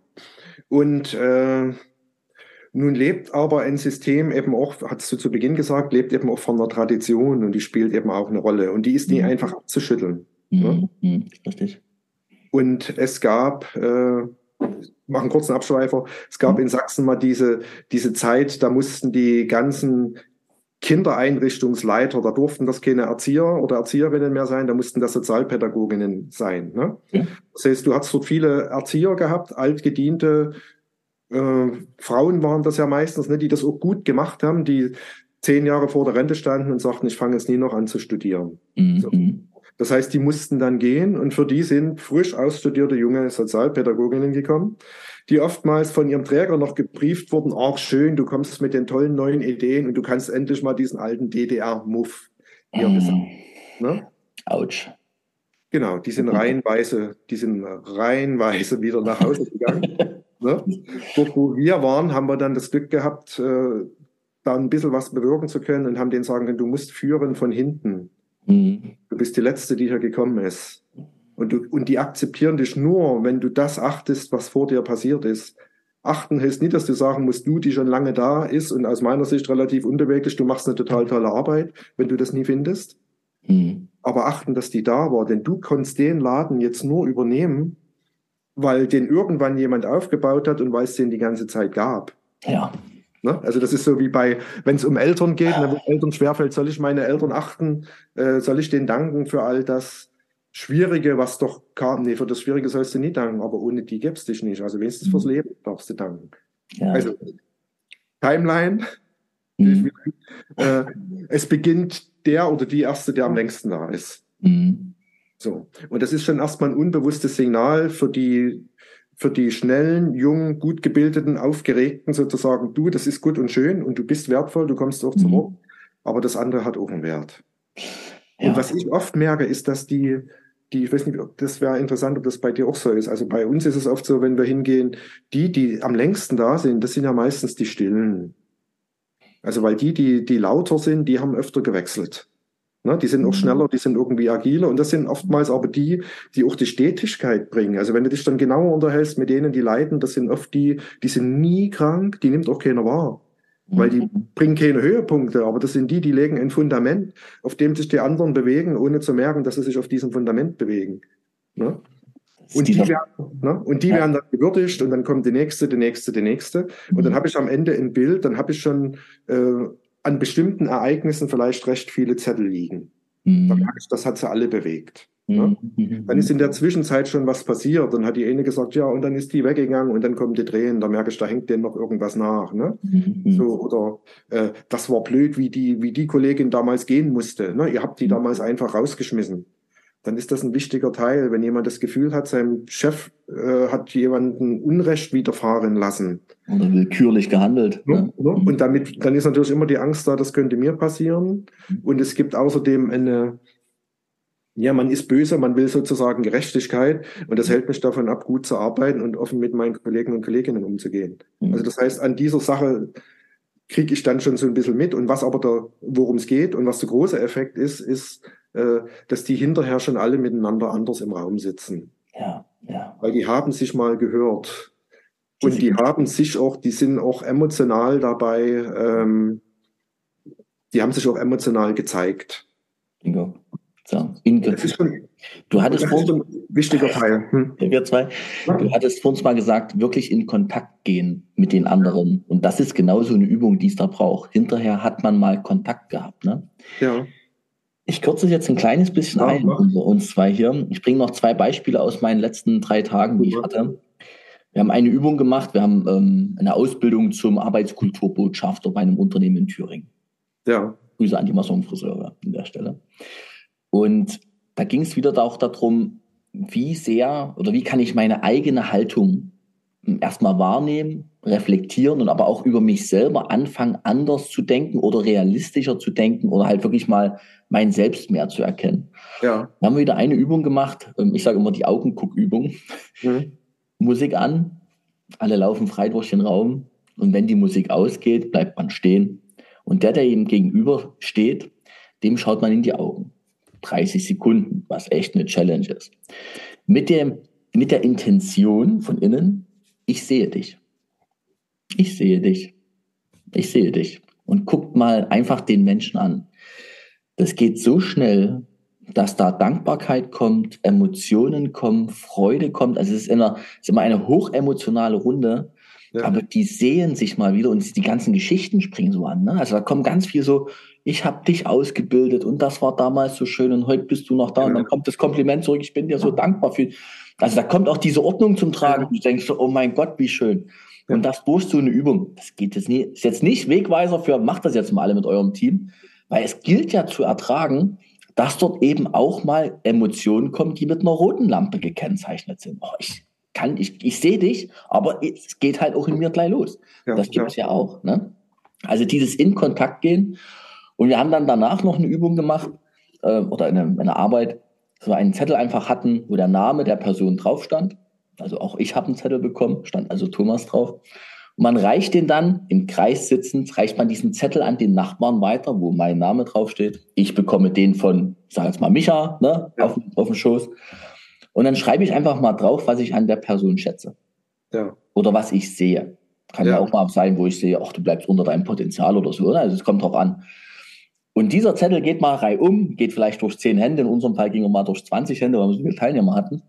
Und äh, nun lebt aber ein System eben auch, hast du zu Beginn gesagt, lebt eben auch von einer Tradition und die spielt eben auch eine Rolle. Und die ist nie mhm. einfach abzuschütteln. Mhm. Ne? Mhm. Richtig. Und es gab, äh, machen kurzen Abschweifer, es gab mhm. in Sachsen mal diese, diese Zeit, da mussten die ganzen Kindereinrichtungsleiter, da durften das keine Erzieher oder Erzieherinnen mehr sein, da mussten das Sozialpädagoginnen sein. Ne? Ja. Das heißt, du hast dort viele Erzieher gehabt, altgediente äh, Frauen waren das ja meistens, ne, die das auch gut gemacht haben, die zehn Jahre vor der Rente standen und sagten, ich fange jetzt nie noch an zu studieren. Mhm. So. Das heißt, die mussten dann gehen und für die sind frisch ausstudierte junge Sozialpädagoginnen gekommen, die oftmals von ihrem Träger noch gebrieft wurden, ach schön, du kommst mit den tollen neuen Ideen und du kannst endlich mal diesen alten DDR-Muff hier Mhm. besagen. Ne? Autsch. Genau, die sind reihenweise, die sind reihenweise wieder nach Hause gegangen. ne? Dort, wo wir waren, haben wir dann das Glück gehabt, äh, da ein bisschen was bewirken zu können und haben denen sagen können, du musst führen von hinten. Mhm. Du bist die Letzte, die hier gekommen ist. Und, du, und die akzeptieren dich nur, wenn du das achtest, was vor dir passiert ist. Achten heißt nicht, dass du sagen musst, du, die schon lange da ist und aus meiner Sicht relativ unbeweglich, du machst eine total tolle Arbeit, wenn du das nie findest. Mhm. Aber achten, dass die da war, denn du konntest den Laden jetzt nur übernehmen, weil den irgendwann jemand aufgebaut hat und weil es den die ganze Zeit gab. Ja. Ne? Also das ist so wie bei, wenn es um Eltern geht, ne, wo Eltern schwerfällt, soll ich meine Eltern achten, äh, soll ich denen danken für all das Schwierige, was doch kam. Nee, für das Schwierige sollst du nicht danken, aber ohne die gäb's dich nicht. Also wenigstens fürs Leben darfst du danken. ja. Also Timeline, Mhm. äh, es beginnt der oder die Erste, der am längsten da ist. Mhm. So. Und das ist schon erstmal ein unbewusstes Signal für die, für die schnellen, jungen, gut gebildeten, aufgeregten sozusagen, du, das ist gut und schön und du bist wertvoll, du kommst auch zu Mhm. Aber das andere hat auch einen Wert. Ja. Und was ich oft merke, ist, dass die, die, ich weiß nicht, ob das wäre interessant, ob das bei dir auch so ist. Also bei uns ist es oft so, wenn wir hingehen, die, die am längsten da sind, das sind ja meistens die Stillen. Also weil die, die, die lauter sind, die haben öfter gewechselt. Ne, die sind auch Mhm. schneller, die sind irgendwie agiler und das sind oftmals aber die, die auch die Stetigkeit bringen. Also wenn du dich dann genauer unterhältst mit denen, die leiden, das sind oft die, die sind nie krank, die nimmt auch keiner wahr. Weil die bringen keine Höhepunkte, aber das sind die, die legen ein Fundament, auf dem sich die anderen bewegen, ohne zu merken, dass sie sich auf diesem Fundament bewegen. Ne? Und die, werden, ne? und die werden dann gewürdigt und dann kommt die nächste, die nächste, die nächste. Und dann Mhm. habe ich am Ende ein Bild, dann habe ich schon äh, an bestimmten Ereignissen vielleicht recht viele Zettel liegen. Mhm. merke ich, das hat sie alle bewegt. Ne? Mhm. Dann ist in der Zwischenzeit schon was passiert. Dann hat die eine gesagt, ja, und dann ist die weggegangen und dann kommen die Tränen. Da merke ich, da hängt denen noch irgendwas nach. Ne? Mhm. So, oder äh, das war blöd, wie die, wie die Kollegin damals gehen musste. Ne? Ihr habt die damals einfach rausgeschmissen. Dann ist das ein wichtiger Teil, wenn jemand das Gefühl hat, sein Chef äh, hat jemanden Unrecht widerfahren lassen. Oder willkürlich gehandelt. Ne? Ne? Und damit, dann ist natürlich immer die Angst da, das könnte mir passieren. Mhm. Und es gibt außerdem eine, ja, man ist böse, man will sozusagen Gerechtigkeit und das hält mich davon ab, gut zu arbeiten und offen mit meinen Kollegen und Kolleginnen umzugehen. Mhm. Also das heißt, an dieser Sache kriege ich dann schon so ein bisschen mit. Und was aber da, worum es geht und was der große Effekt ist, ist, äh, dass die hinterher schon alle miteinander anders im Raum sitzen. Ja, ja. Weil die haben sich mal gehört. Und die haben sich auch, die sind auch emotional dabei, ähm, die haben sich auch emotional gezeigt. Bingo. So, in, Das ist schon, du hattest das ist ein wichtiger Teil. Hm. wir zwei, du hattest vorhin mal gesagt, wirklich in Kontakt gehen mit den anderen. Und das ist genauso eine Übung, die es da braucht. Hinterher hat man mal Kontakt gehabt. Ne? Ja, Ich kürze es jetzt ein kleines bisschen Ja, ein, unter uns zwei hier. Ich bringe noch zwei Beispiele aus meinen letzten drei Tagen, die ich hatte. Wir haben eine Übung gemacht. Wir haben ähm, eine Ausbildung zum Arbeitskulturbotschafter bei einem Unternehmen in Thüringen. ja, Grüße an die Massonfriseure an der Stelle. Und da ging es wieder auch darum, wie sehr oder wie kann ich meine eigene Haltung erstmal wahrnehmen, reflektieren und aber auch über mich selber anfangen, anders zu denken oder realistischer zu denken oder halt wirklich mal mein Selbst mehr zu erkennen. ja. Da haben wir wieder eine Übung gemacht. Ähm, Ich sage immer die Augenguckübung. Hm. Musik an, alle laufen frei durch den Raum und wenn die Musik ausgeht, bleibt man stehen. Und der, der ihm gegenüber steht, dem schaut man in die Augen. 30 Sekunden, was echt eine Challenge ist. Mit, dem, mit der Intention von innen, ich sehe dich. Ich sehe dich. Ich sehe dich. Und guckt mal einfach den Menschen an. Das geht so schnell, dass da Dankbarkeit kommt, Emotionen kommen, Freude kommt. Also es ist immer, es ist immer eine hochemotionale Runde. Ja. Aber die sehen sich mal wieder und die ganzen Geschichten springen so an. Ne? Also da kommt ganz viel so, ich habe dich ausgebildet und das war damals so schön und heute bist du noch da. Und dann kommt das Kompliment zurück, ich bin dir so dankbar für. Also da kommt auch diese Ordnung zum Tragen. Du denkst so, oh mein Gott, wie schön. Und das durch so eine Übung, das geht jetzt nie, ist jetzt nicht Wegweiser für, macht das jetzt mal alle mit eurem Team, weil es gilt ja zu ertragen, dass dort eben auch mal Emotionen kommen, die mit einer roten Lampe gekennzeichnet sind. Oh, ich kann, ich, ich sehe dich, aber es geht halt auch in mir gleich los. Ja, das gibt es ja. ja auch. Ne? Also dieses in Kontakt gehen. Und wir haben dann danach noch eine Übung gemacht äh, oder eine, eine Arbeit, so einen Zettel einfach hatten, wo der Name der Person drauf stand. Also auch ich habe einen Zettel bekommen, stand also Thomas drauf. Und man reicht den dann im Kreis sitzend, reicht man diesen Zettel an den Nachbarn weiter, wo mein Name draufsteht. Ich bekomme den von, ich sage jetzt mal Micha, ne, ja. auf, auf dem Schoß. Und dann schreibe ich einfach mal drauf, was ich an der Person schätze. Ja. Oder was ich sehe. Kann ja. ja auch mal sein, wo ich sehe, ach, du bleibst unter deinem Potenzial oder so. Also es kommt drauf an. Und dieser Zettel geht mal reihum, geht vielleicht durch zehn Hände. In unserem Fall ging er mal durch 20 Hände, weil wir so viele Teilnehmer hatten.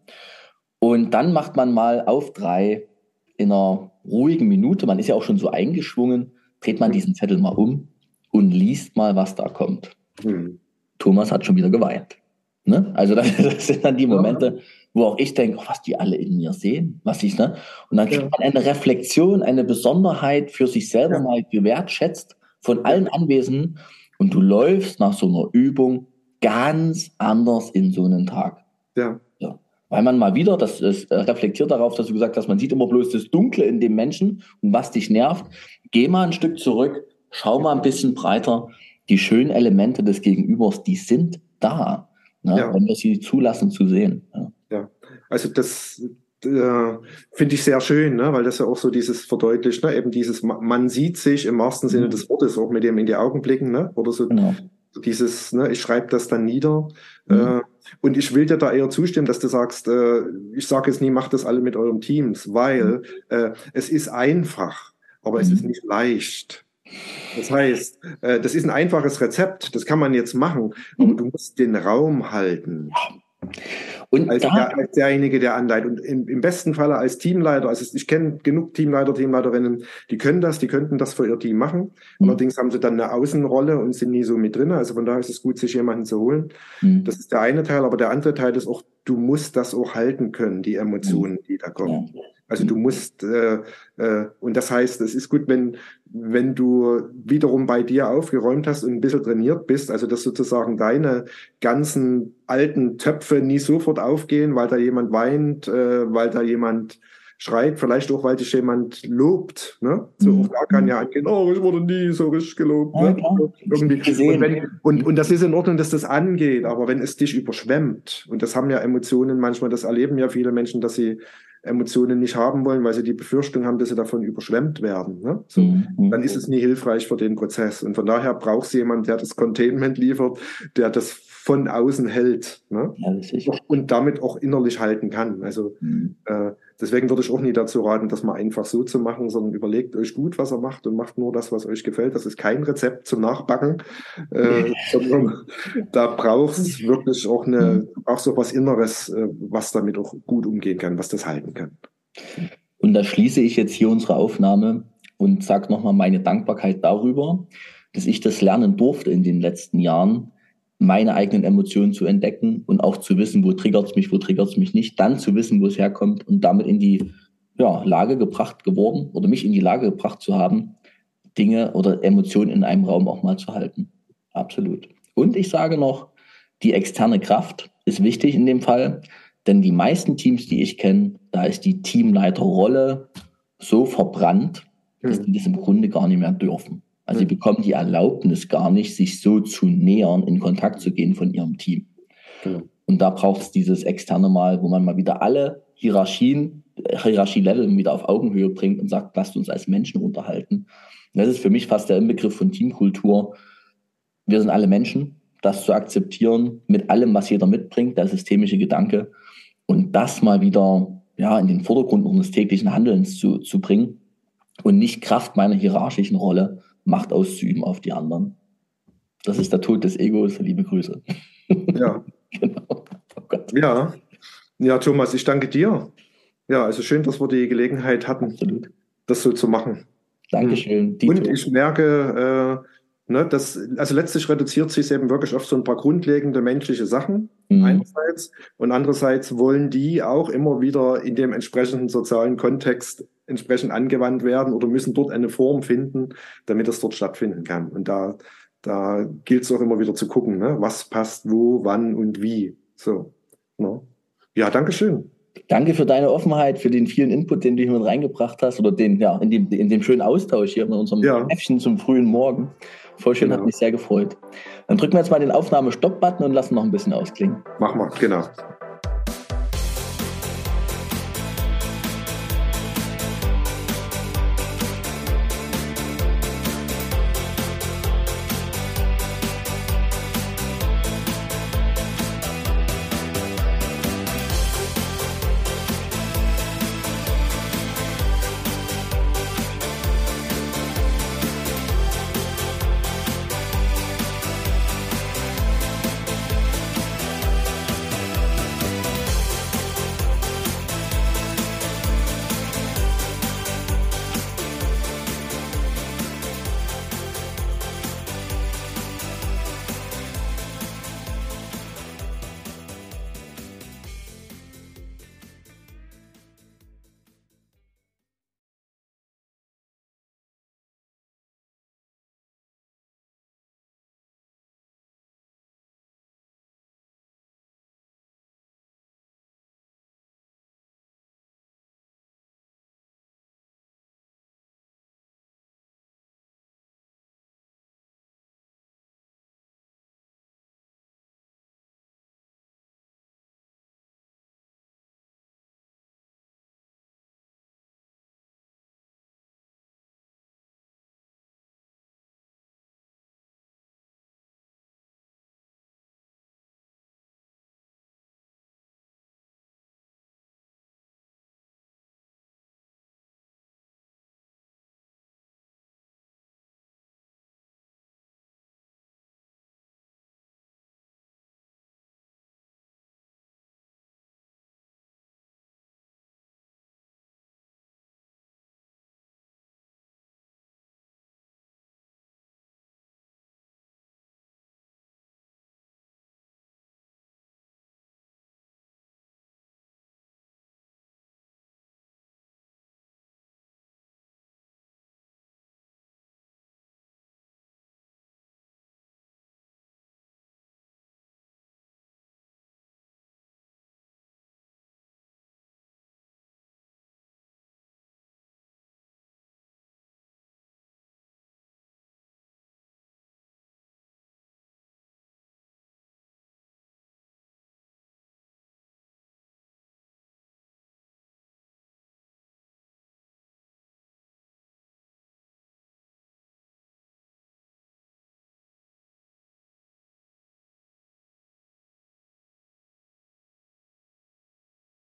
Und dann macht man mal auf drei in einer ruhigen Minute, man ist ja auch schon so eingeschwungen, dreht man diesen Zettel mal um und liest mal, was da kommt. Mhm. Thomas hat schon wieder geweint. Ne? Also das, das, sind dann die Momente, wo auch ich denke, oh, was die alle in mir sehen, was ich, ne? Und dann kriegt ja. man eine Reflexion, eine Besonderheit für sich selber ja. mal gewertschätzt von allen Anwesenden und du läufst nach so einer Übung ganz anders in so einen Tag. Ja. ja. Weil man mal wieder, das ist, reflektiert darauf, dass du gesagt hast, man sieht immer bloß das Dunkle in dem Menschen und was dich nervt. Geh mal ein Stück zurück, schau mal ein bisschen breiter. Die schönen Elemente des Gegenübers, die sind da ne? ja. wenn wir sie zulassen zu sehen. Ja, ja. also das äh, finde ich sehr schön, ne? weil das ja auch so dieses verdeutlicht, ne? eben dieses, man sieht sich im wahrsten Sinne mhm. des Wortes, auch mit dem in die Augen blicken, ne? oder so. Genau. Dieses, ne, ich schreibe das dann nieder. Mhm. Äh, und ich will dir da eher zustimmen, dass du sagst, äh, ich sage jetzt nie, macht das alle mit eurem Teams, weil mhm. äh, es ist einfach, aber mhm. es ist nicht leicht. Das heißt, äh, das ist ein einfaches Rezept, das kann man jetzt machen, aber mhm. du musst den Raum halten. Und als, der, als derjenige, der anleitet. Und im, im, besten Falle als Teamleiter, also ich kenne genug Teamleiter, Teamleiterinnen, die können das, die könnten das für ihr Team machen. Mhm. Allerdings haben sie dann eine Außenrolle und sind nie so mit drin. Also von daher ist es gut, sich jemanden zu holen. Mhm. Das ist der eine Teil, aber der andere Teil ist auch, du musst das auch halten können, die Emotionen, die da kommen. Ja. Also du musst, äh, äh, und das heißt, es ist gut, wenn, wenn du wiederum bei dir aufgeräumt hast und ein bisschen trainiert bist, also dass sozusagen deine ganzen alten Töpfe nie sofort aufgehen, weil da jemand weint, äh, weil da jemand schreit, vielleicht auch, weil dich jemand lobt. Ne? So mhm. da kann ja angehen, oh, ich wurde nie so richtig gelobt. Ja, ne? Irgendwie. Und, wenn, und, und das ist in Ordnung, dass das angeht, aber wenn es dich überschwemmt, und das haben ja Emotionen manchmal, das erleben ja viele Menschen, dass sie Emotionen nicht haben wollen, weil sie die Befürchtung haben, dass sie davon überschwemmt werden. Ne? So, mhm. Dann ist es nie hilfreich für den Prozess. Und von daher braucht es jemand, der das Containment liefert, der das von außen hält ne? ja, und damit auch innerlich halten kann. Also mhm. äh, deswegen würde ich auch nie dazu raten, das mal einfach so zu machen, sondern überlegt euch gut, was er macht und macht nur das, was euch gefällt. Das ist kein Rezept zum Nachbacken, äh, sondern da braucht es wirklich auch eine, auch so was Inneres, äh, was damit auch gut umgehen kann, was das halten kann. Und da schließe ich jetzt hier unsere Aufnahme und sage nochmal meine Dankbarkeit darüber, dass ich das lernen durfte in den letzten Jahren, meine eigenen Emotionen zu entdecken und auch zu wissen, wo triggert es mich, wo triggert es mich nicht, dann zu wissen, wo es herkommt und damit in die ja, Lage gebracht geworden oder mich in die Lage gebracht zu haben, Dinge oder Emotionen in einem Raum auch mal zu halten. Absolut. Und ich sage noch, die externe Kraft ist wichtig in dem Fall, denn die meisten Teams, die ich kenne, da ist die Teamleiterrolle so verbrannt, dass hm. die das im Grunde gar nicht mehr dürfen. Also sie bekommen die Erlaubnis gar nicht, sich so zu nähern, in Kontakt zu gehen von ihrem Team. Genau. Und da braucht es dieses externe Mal, wo man mal wieder alle Hierarchien, Hierarchielevel wieder auf Augenhöhe bringt und sagt, lasst uns als Menschen unterhalten. Und das ist für mich fast der Inbegriff von Teamkultur. Wir sind alle Menschen, das zu akzeptieren mit allem, was jeder mitbringt, der systemische Gedanke und das mal wieder ja, in den Vordergrund unseres täglichen Handelns zu, zu bringen und nicht Kraft meiner hierarchischen Rolle Macht auszuüben auf die anderen. Das ist der Tod des Egos. Liebe Grüße. Ja. genau. Oh ja. Ja, Thomas, ich danke dir. Ja, also schön, dass wir die Gelegenheit hatten, Absolut. das so zu machen. Dankeschön. Dito. Und ich merke, äh, Ne, das, also letztlich reduziert sich eben wirklich auf so ein paar grundlegende menschliche Sachen mhm. einerseits und andererseits wollen die auch immer wieder in dem entsprechenden sozialen Kontext entsprechend angewandt werden oder müssen dort eine Form finden, damit es dort stattfinden kann. Und da, da gilt es auch immer wieder zu gucken, ne, was passt wo, wann und wie. So. Ne? Ja, Dankeschön. Danke für deine Offenheit, für den vielen Input, den du hier mit reingebracht hast oder den, ja, in dem, in dem schönen Austausch hier mit unserem ja. Äffchen zum frühen Morgen. Voll schön, genau. hat mich sehr gefreut. Dann drücken wir jetzt mal den Aufnahme-Stopp-Button und lassen noch ein bisschen ausklingen. Mach mal, genau.